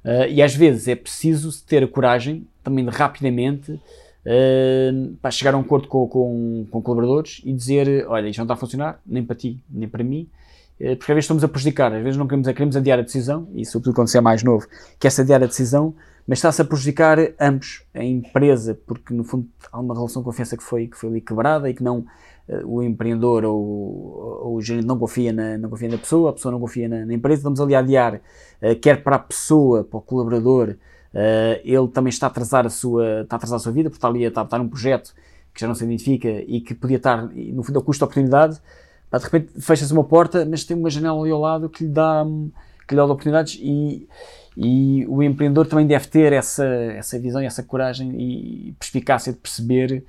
uh, e às vezes é preciso ter a coragem também de rapidamente para chegar a um acordo com, com, com, colaboradores e dizer: Olha, isto não está a funcionar, nem para ti, nem para mim. Porque às vezes estamos a prejudicar, às vezes não queremos, queremos adiar a decisão, e sobretudo quando você é mais novo, que essa adiar a decisão, mas está-se a prejudicar ambos, a empresa, porque no fundo há uma relação de confiança que foi, que foi ali quebrada e que não, uh, o empreendedor ou, ou, o gerente não confia, na, não confia na pessoa, a pessoa não confia na, na empresa, estamos ali a adiar, uh, quer para a pessoa, para o colaborador, uh, ele também está a atrasar a sua, está a atrasar a sua vida, porque está ali a está num projeto que já não se identifica e que podia estar, no fundo, ao custo de oportunidade, de repente fecha-se uma porta, mas tem uma janela ali ao lado que lhe dá, que lhe dá oportunidades e, e o empreendedor também deve ter essa, essa visão essa coragem e perspicácia de perceber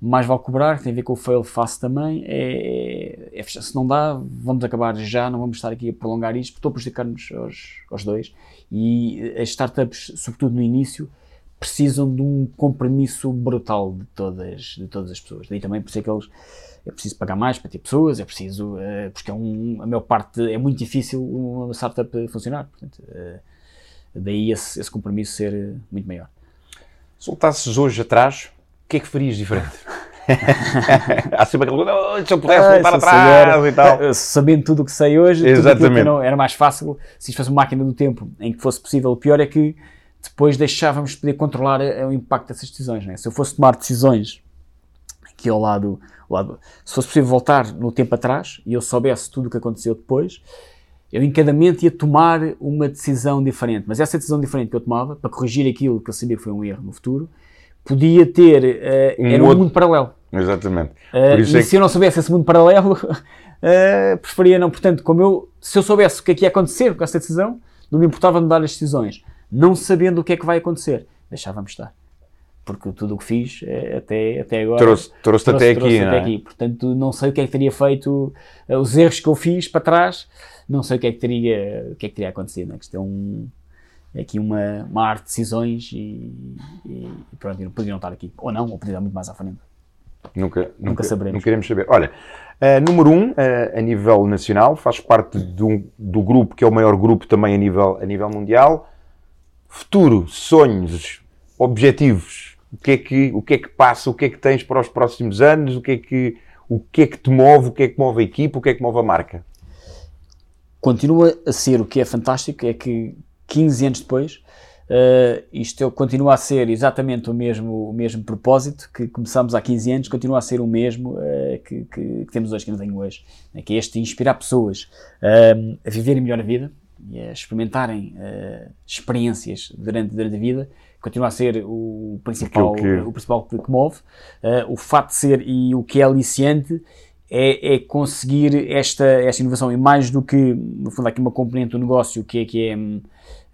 mais vale cobrar, tem a ver com o fail fast também. É, é, se não dá, vamos acabar já, não vamos estar aqui a prolongar isto, porque estou a prejudicar-nos aos, aos dois. E as startups, sobretudo no início, precisam de um compromisso brutal de todas, de todas as pessoas. Daí também por é que eles é preciso pagar mais para ter pessoas, é preciso, uh, porque é um, a maior parte, é muito difícil uma startup funcionar. Portanto, uh, daí esse, esse compromisso ser muito maior. Soltasses hoje atrás, o que é que farias diferente? Há sempre aquele oh, se eu pudesse ah, voltar atrás e tal. Eh, sabendo tudo o que sei hoje, Exatamente. Não, era mais fácil se isto fosse uma máquina do tempo em que fosse possível. O pior é que depois deixávamos de poder controlar o impacto dessas decisões. Né? Se eu fosse tomar decisões aqui ao lado, ao lado, se fosse possível voltar no tempo atrás e eu soubesse tudo o que aconteceu depois, eu em cada momento ia tomar uma decisão diferente. Mas essa decisão diferente que eu tomava, para corrigir aquilo que eu sabia que foi um erro no futuro, podia ter. Uh, um era outro... um mundo paralelo. Exatamente. Uh, e é que... se eu não soubesse esse mundo paralelo, uh, preferia não. Portanto, como eu, se eu soubesse o que é que ia acontecer com essa decisão, não me importava mudar as decisões. Não sabendo o que é que vai acontecer, deixava-me estar. Porque tudo o que fiz é, até, até agora. Trouxe-te trouxe até, aqui, trouxe até é? aqui. Portanto, não sei o que é que teria feito, os erros que eu fiz para trás, não sei o que é que teria, o que é que teria acontecido. Né? Isto é um aqui uma, uma arte de decisões e, e, pronto, não poderiam estar aqui. Ou não, ou poderiam estar muito mais à frente. Nunca, nunca, nunca saberemos. Não queremos saber. Olha, uh, número um, uh, a nível nacional, faz parte do, do grupo que é o maior grupo também a nível, a nível mundial. Futuro, sonhos, objetivos. O que, é que, o que é que passa? O que é que tens para os próximos anos? O que é que, o que, é que te move? O que é que move a equipa? O que é que move a marca? Continua a ser o que é fantástico, é que 15 anos depois, uh, isto continua a ser exatamente o mesmo, o mesmo propósito que começamos há 15 anos, continua a ser o mesmo uh, que, que, que, temos hoje, que não tenho hoje, né, que é este inspirar pessoas uh, a viverem melhor a vida e a experimentarem experiências durante, durante a vida, continua a ser o principal, que... o principal que, que move. o fato de ser e o que é aliciante é, é, conseguir esta, esta inovação. E mais do que, no fundo, há aqui uma componente do negócio que é, que é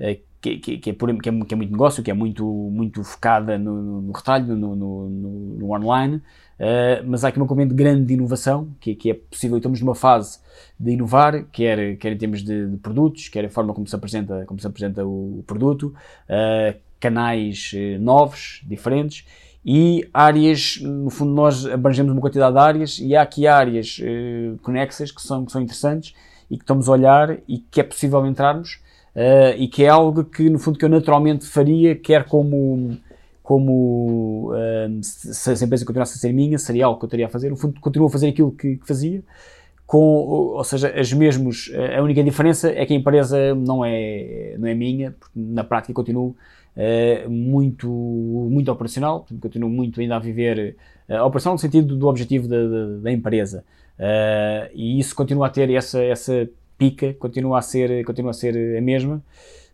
eh, que, que, que, é por, que, é, que, é, muito negócio, que é muito, muito focada no, no retalho, no, no, no online, uh, mas há aqui uma componente grande de inovação, que, que é possível, estamos numa fase de inovar, quer, quer em termos de, de, produtos, quer a forma como se apresenta, como se apresenta o, produto, uh, canais novos, diferentes, e áreas, no fundo nós abrangemos uma quantidade de áreas e há aqui áreas uh, conexas que são, que são interessantes e que estamos a olhar e que é possível entrarmos uh, e que é algo que, no fundo, que eu naturalmente faria, quer como, como uh, se, a empresa continuasse a ser minha, seria algo que eu teria a fazer. No fundo, continuo a fazer aquilo que, que fazia, com, ou seja, as mesmos, a única diferença é que a empresa não é, não é minha, porque na prática continuo uh, muito, muito operacional, continuo muito ainda a viver uh, operacional no sentido do objetivo da, da, da empresa. Uh, e isso continua a ter essa, essa pica continua a ser, continua a, ser a mesma.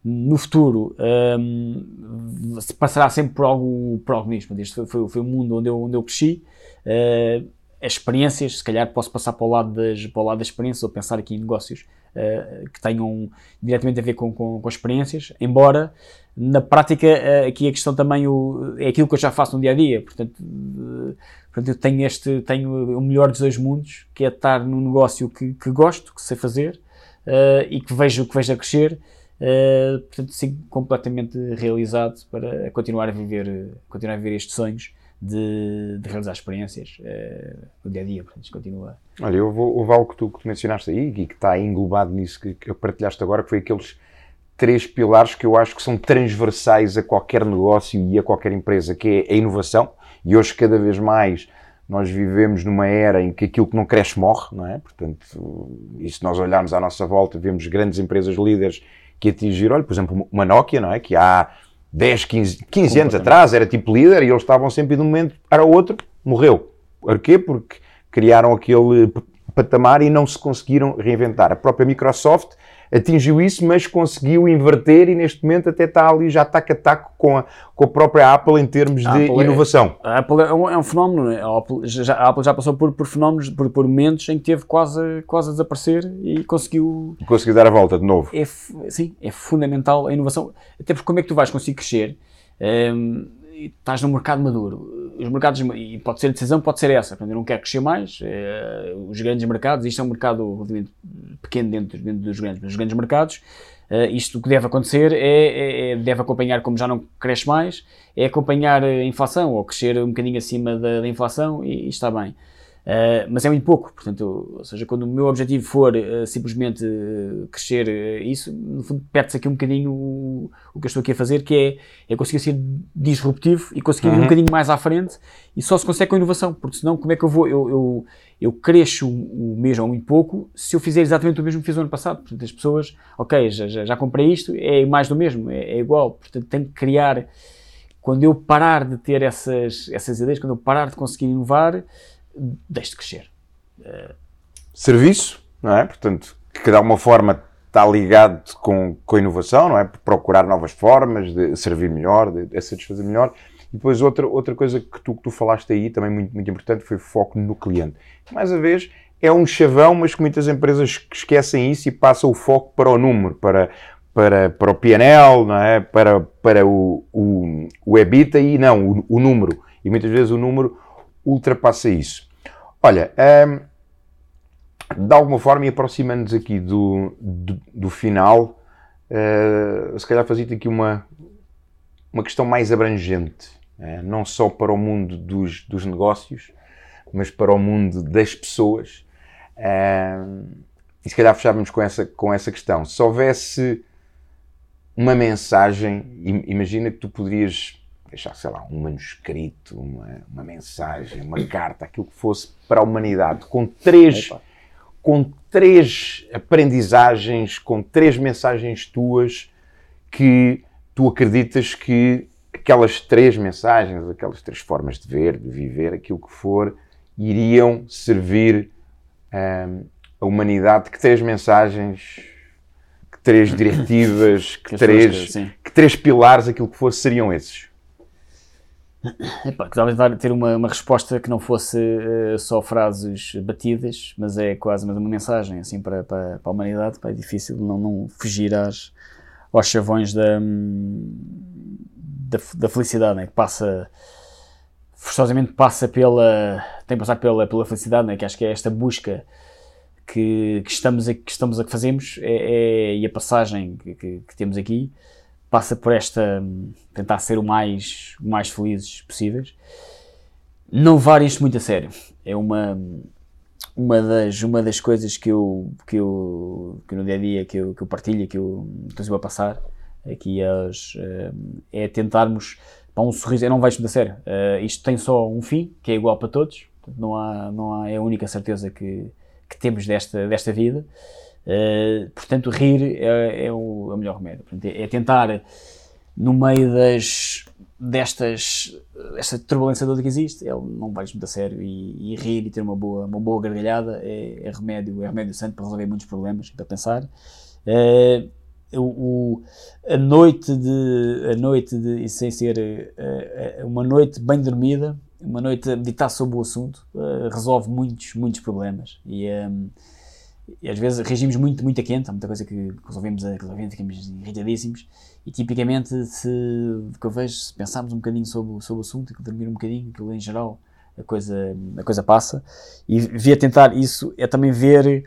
No futuro, um, passará sempre por algo, por algo nisto. Este foi, foi, foi, o mundo onde eu, onde eu cresci. Uh, as experiências, se calhar posso passar para o lado das, para o lado das experiências ou pensar aqui em negócios uh, que tenham diretamente a ver com, com, com experiências, embora na prática uh, aqui a questão também o, é aquilo que eu já faço no dia a dia, portanto, uh, portanto eu tenho este, tenho o melhor dos dois mundos, que é estar num negócio que, que gosto, que sei fazer, e que vejo que vejo a crescer. Portanto, sigo completamente realizado para continuar a viver, continuar a viver estes sonhos de, de realizar experiências uh, no dia a dia. Portanto, continua. Olha, eu vou, houve algo que tu, que tu mencionaste aí e que está englobado nisso que, que partilhaste agora, que foi aqueles três pilares que eu acho que são transversais a qualquer negócio e a qualquer empresa, que é a inovação. E hoje, cada vez mais, nós vivemos numa era em que aquilo que não cresce morre, não é? Portanto, e se nós olharmos à nossa volta, vemos grandes empresas líderes que atingiram, olha, por exemplo, uma Nokia, não é? Que há 10, 15, 15 anos atrás era tipo líder e eles estavam sempre de um momento para o outro, morreu. Porquê? Porque criaram aquele patamar e não se conseguiram reinventar. A própria Microsoft atingiu isso, mas conseguiu inverter e neste momento até está ali já taco a taco com a, com a própria Apple em termos a de Apple é- inovação. É, a Apple é um, é um fenómeno, é? a, Apple já, a Apple já passou por, por fenómenos, por, por, momentos em que teve quase, quase a desaparecer e conseguiu... Conseguiu dar a volta de novo. É, sim, é fundamental a inovação, até porque como é que tu vais conseguir crescer... Um, estás no mercado maduro. Os mercados, e pode ser a decisão, pode ser essa. Portanto, eu não quero crescer mais. É, os grandes mercados, isto é um mercado pequeno dentro, dentro dos grandes, grandes mercados, uh, isto o que deve acontecer é, é, é, deve acompanhar, como já não cresce mais, é acompanhar a inflação ou crescer um bocadinho acima da, da inflação e, e está bem. Uh, mas é muito pouco, portanto, ou seja, quando o meu objetivo for uh, simplesmente uh, crescer isso, no fundo perde-se aqui um bocadinho o, o, que eu estou aqui a fazer, que é, é conseguir ser disruptivo e conseguir uhum. ir um uhum. bocadinho mais à frente e só se consegue com inovação, porque senão como é que eu vou, eu, eu, eu cresço o mesmo ou muito pouco se eu fizer exatamente o mesmo que fiz no ano passado, portanto as pessoas, ok, já, já, já comprei isto, é mais do mesmo, é, é igual, portanto tenho que criar, quando eu parar de ter essas, essas ideias, quando eu parar de conseguir inovar, deixe de crescer. Serviço, não é? Portanto, que de alguma forma está ligado com, com a inovação, não é? Procurar novas formas de servir melhor, de, de satisfazer melhor. E depois outra, outra coisa que tu, que tu falaste aí, também muito, muito importante, foi o foco no cliente. Mais uma vez, é um chavão, mas que muitas empresas esquecem isso e passam o foco para o número, para, para, para o PNL, não é? para, para o, o, o EBITDA e não, o, o número. E muitas vezes o número ultrapassa isso. Olha, um, de alguma forma, e aproximando-nos aqui do, do, do final, uh, se calhar fazia-te aqui uma, uma questão mais abrangente, uh, não só para o mundo dos, dos negócios, mas para o mundo das pessoas. Uh, e se calhar fechávamos com essa, com essa questão. Se houvesse uma mensagem, imagina que tu poderias deixar, sei lá, um manuscrito, uma, uma mensagem, uma carta, aquilo que fosse para a humanidade, com três, com três aprendizagens, com três mensagens tuas que tu acreditas que aquelas três mensagens, aquelas três formas de ver, de viver, aquilo que for, iriam servir um, a humanidade. Que três mensagens, que três diretivas, que, três, que três pilares, aquilo que for, seriam esses? Epá, talvez dar, ter uma, uma, resposta que não fosse uh, só frases batidas, mas é quase uma mensagem assim para, para, para a humanidade. Pá, é difícil não, não fugir às, aos chavões da, da, da felicidade, né? que passa forçosamente passa pela tem passar pela, pela felicidade, né? que acho que é esta busca que, que estamos a, que estamos a que fazemos é, é, e a passagem que, que, que temos aqui passa por esta tentar ser o mais, o mais felizes possíveis. Não levar isto muito a sério. É uma, uma, das, uma das coisas que eu, que eu que no dia a dia que eu, que eu partilho, que eu estou a passar aqui aos, eh, é tentarmos para um sorriso. Eu não vejo muito a sério. Uh, isto tem só um fim, que é igual para todos. Não há, não há, é a única certeza que, que temos desta, desta vida. Uh, portanto, rir é, é, o, é, o, melhor remédio. Portanto, é, é, tentar, no meio das, destas, desta turbulência toda que existe, ele não vais muito a sério e, e, rir e ter uma boa, uma boa gargalhada é, é, remédio, é remédio santo para resolver muitos problemas, para pensar. Uh, o, a noite de a noite de sem ser uh, uma noite bem dormida uma noite a meditar sobre o assunto resolve muitos muitos problemas e um, e às vezes regimos muito, muito a quente, há muita coisa que resolvemos, que resolvemos ficamos irritadíssimos. E tipicamente, se, que eu vejo, se pensarmos um bocadinho sobre, sobre o assunto, e dormir um bocadinho, aquilo em geral, a coisa, a coisa passa. E via tentar isso, é também ver,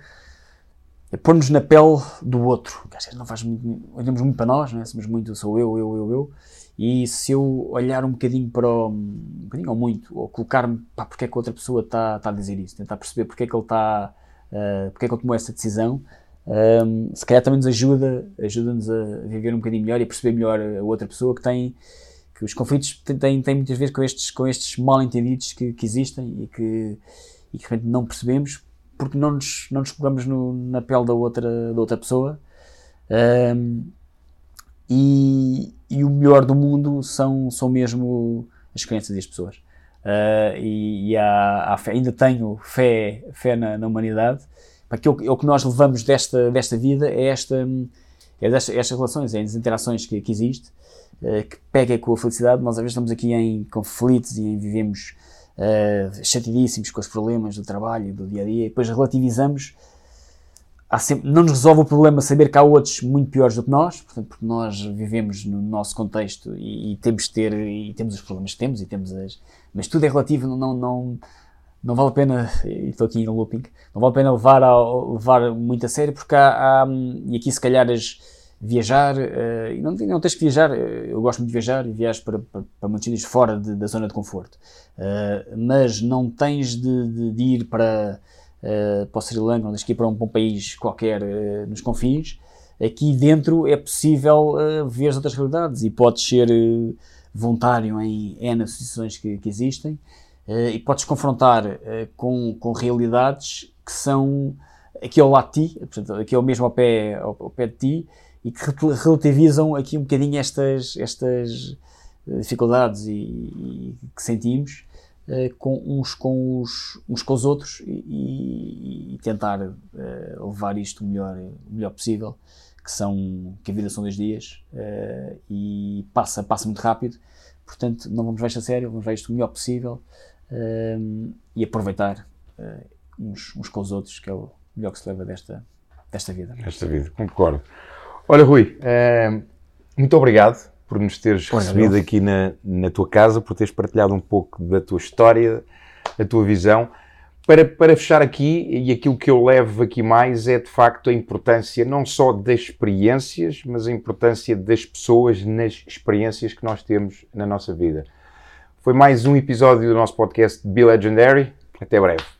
é pôr-nos na pele do outro. Que às vezes não faz muito, olhamos muito para nós, não é? somos muito, sou eu, eu, eu, eu. E se eu olhar um bocadinho para o, um bocadinho ou muito, ou colocar-me, pá, porque é que a outra pessoa está, está a dizer isso, tentar perceber porque é que ele está uh, porque é que ele tomou essa decisão, um, se calhar também nos ajuda, ajuda-nos a viver um bocadinho melhor e a perceber melhor a outra pessoa que tem, que os conflitos têm, têm muitas vezes com estes, com estes mal entendidos que, que existem e que, e que repente não percebemos porque não nos, não nos colocamos no, na pele da outra, da outra pessoa. Um, e, e, o melhor do mundo são, são mesmo as crenças das pessoas. Uh, e, e há, há fé, ainda tenho fé, fé na, na, humanidade, aquilo é o que nós levamos desta, desta vida é esta, é desta, estas relações, é as interações que, que existe, uh, que pega com a felicidade. Nós às vezes estamos aqui em conflitos e em vivemos uh, chateadíssimos com os problemas do trabalho, do dia a dia, e depois relativizamos. Sempre, não nos resolve o problema saber que há outros muito piores do que nós, portanto, porque nós vivemos no nosso contexto e, e temos ter e temos os problemas que temos e temos as, mas tudo é relativo, não, não, não vale a pena, e estou aqui no looping, não vale a pena levar, a, levar muito a sério, porque há, há e aqui se calhar as, viajar, uh, e não, não tens que viajar, eh, eu gosto muito de viajar e viajo para, para, para muitos sítios fora de, da zona de conforto, uh, mas não tens de, de, de ir para, uh, para o Sri Lanka, não tens que ir para um, para um país qualquer nos confins, aqui dentro é possível ver as outras realidades e podes ser voluntário em N associações que, que existem, uh, e podes confrontar uh, com, com realidades que são aqui ao lado de ti, portanto, aqui ao mesmo ao pé, ao, ao pé de ti, e que relativizam aqui um bocadinho estas, estas eh, dificuldades e, e que sentimos. uh, com uns com os, uns com os outros e, e tentar uh, levar isto o melhor, o melhor possível, que são que a vida são dois dias uh, e passa, passa muito rápido, portanto não vamos ver isto a sério, vamos ver isto o melhor possível um, e aproveitar uh, uns, uns, com os outros, que é o melhor que se leva desta, desta vida. Desta vida, concordo. Olha, Rui, uh, muito obrigado por nos teres Olha, recebido aqui na, na tua casa, por teres partilhado um pouco da tua história, da tua visão. Para, para fechar aqui, e aquilo que eu levo aqui mais é de facto a importância não só das experiências, mas a importância das pessoas nas experiências que nós temos na nossa vida. Foi mais um episódio do nosso podcast Be Legendary. Até breve.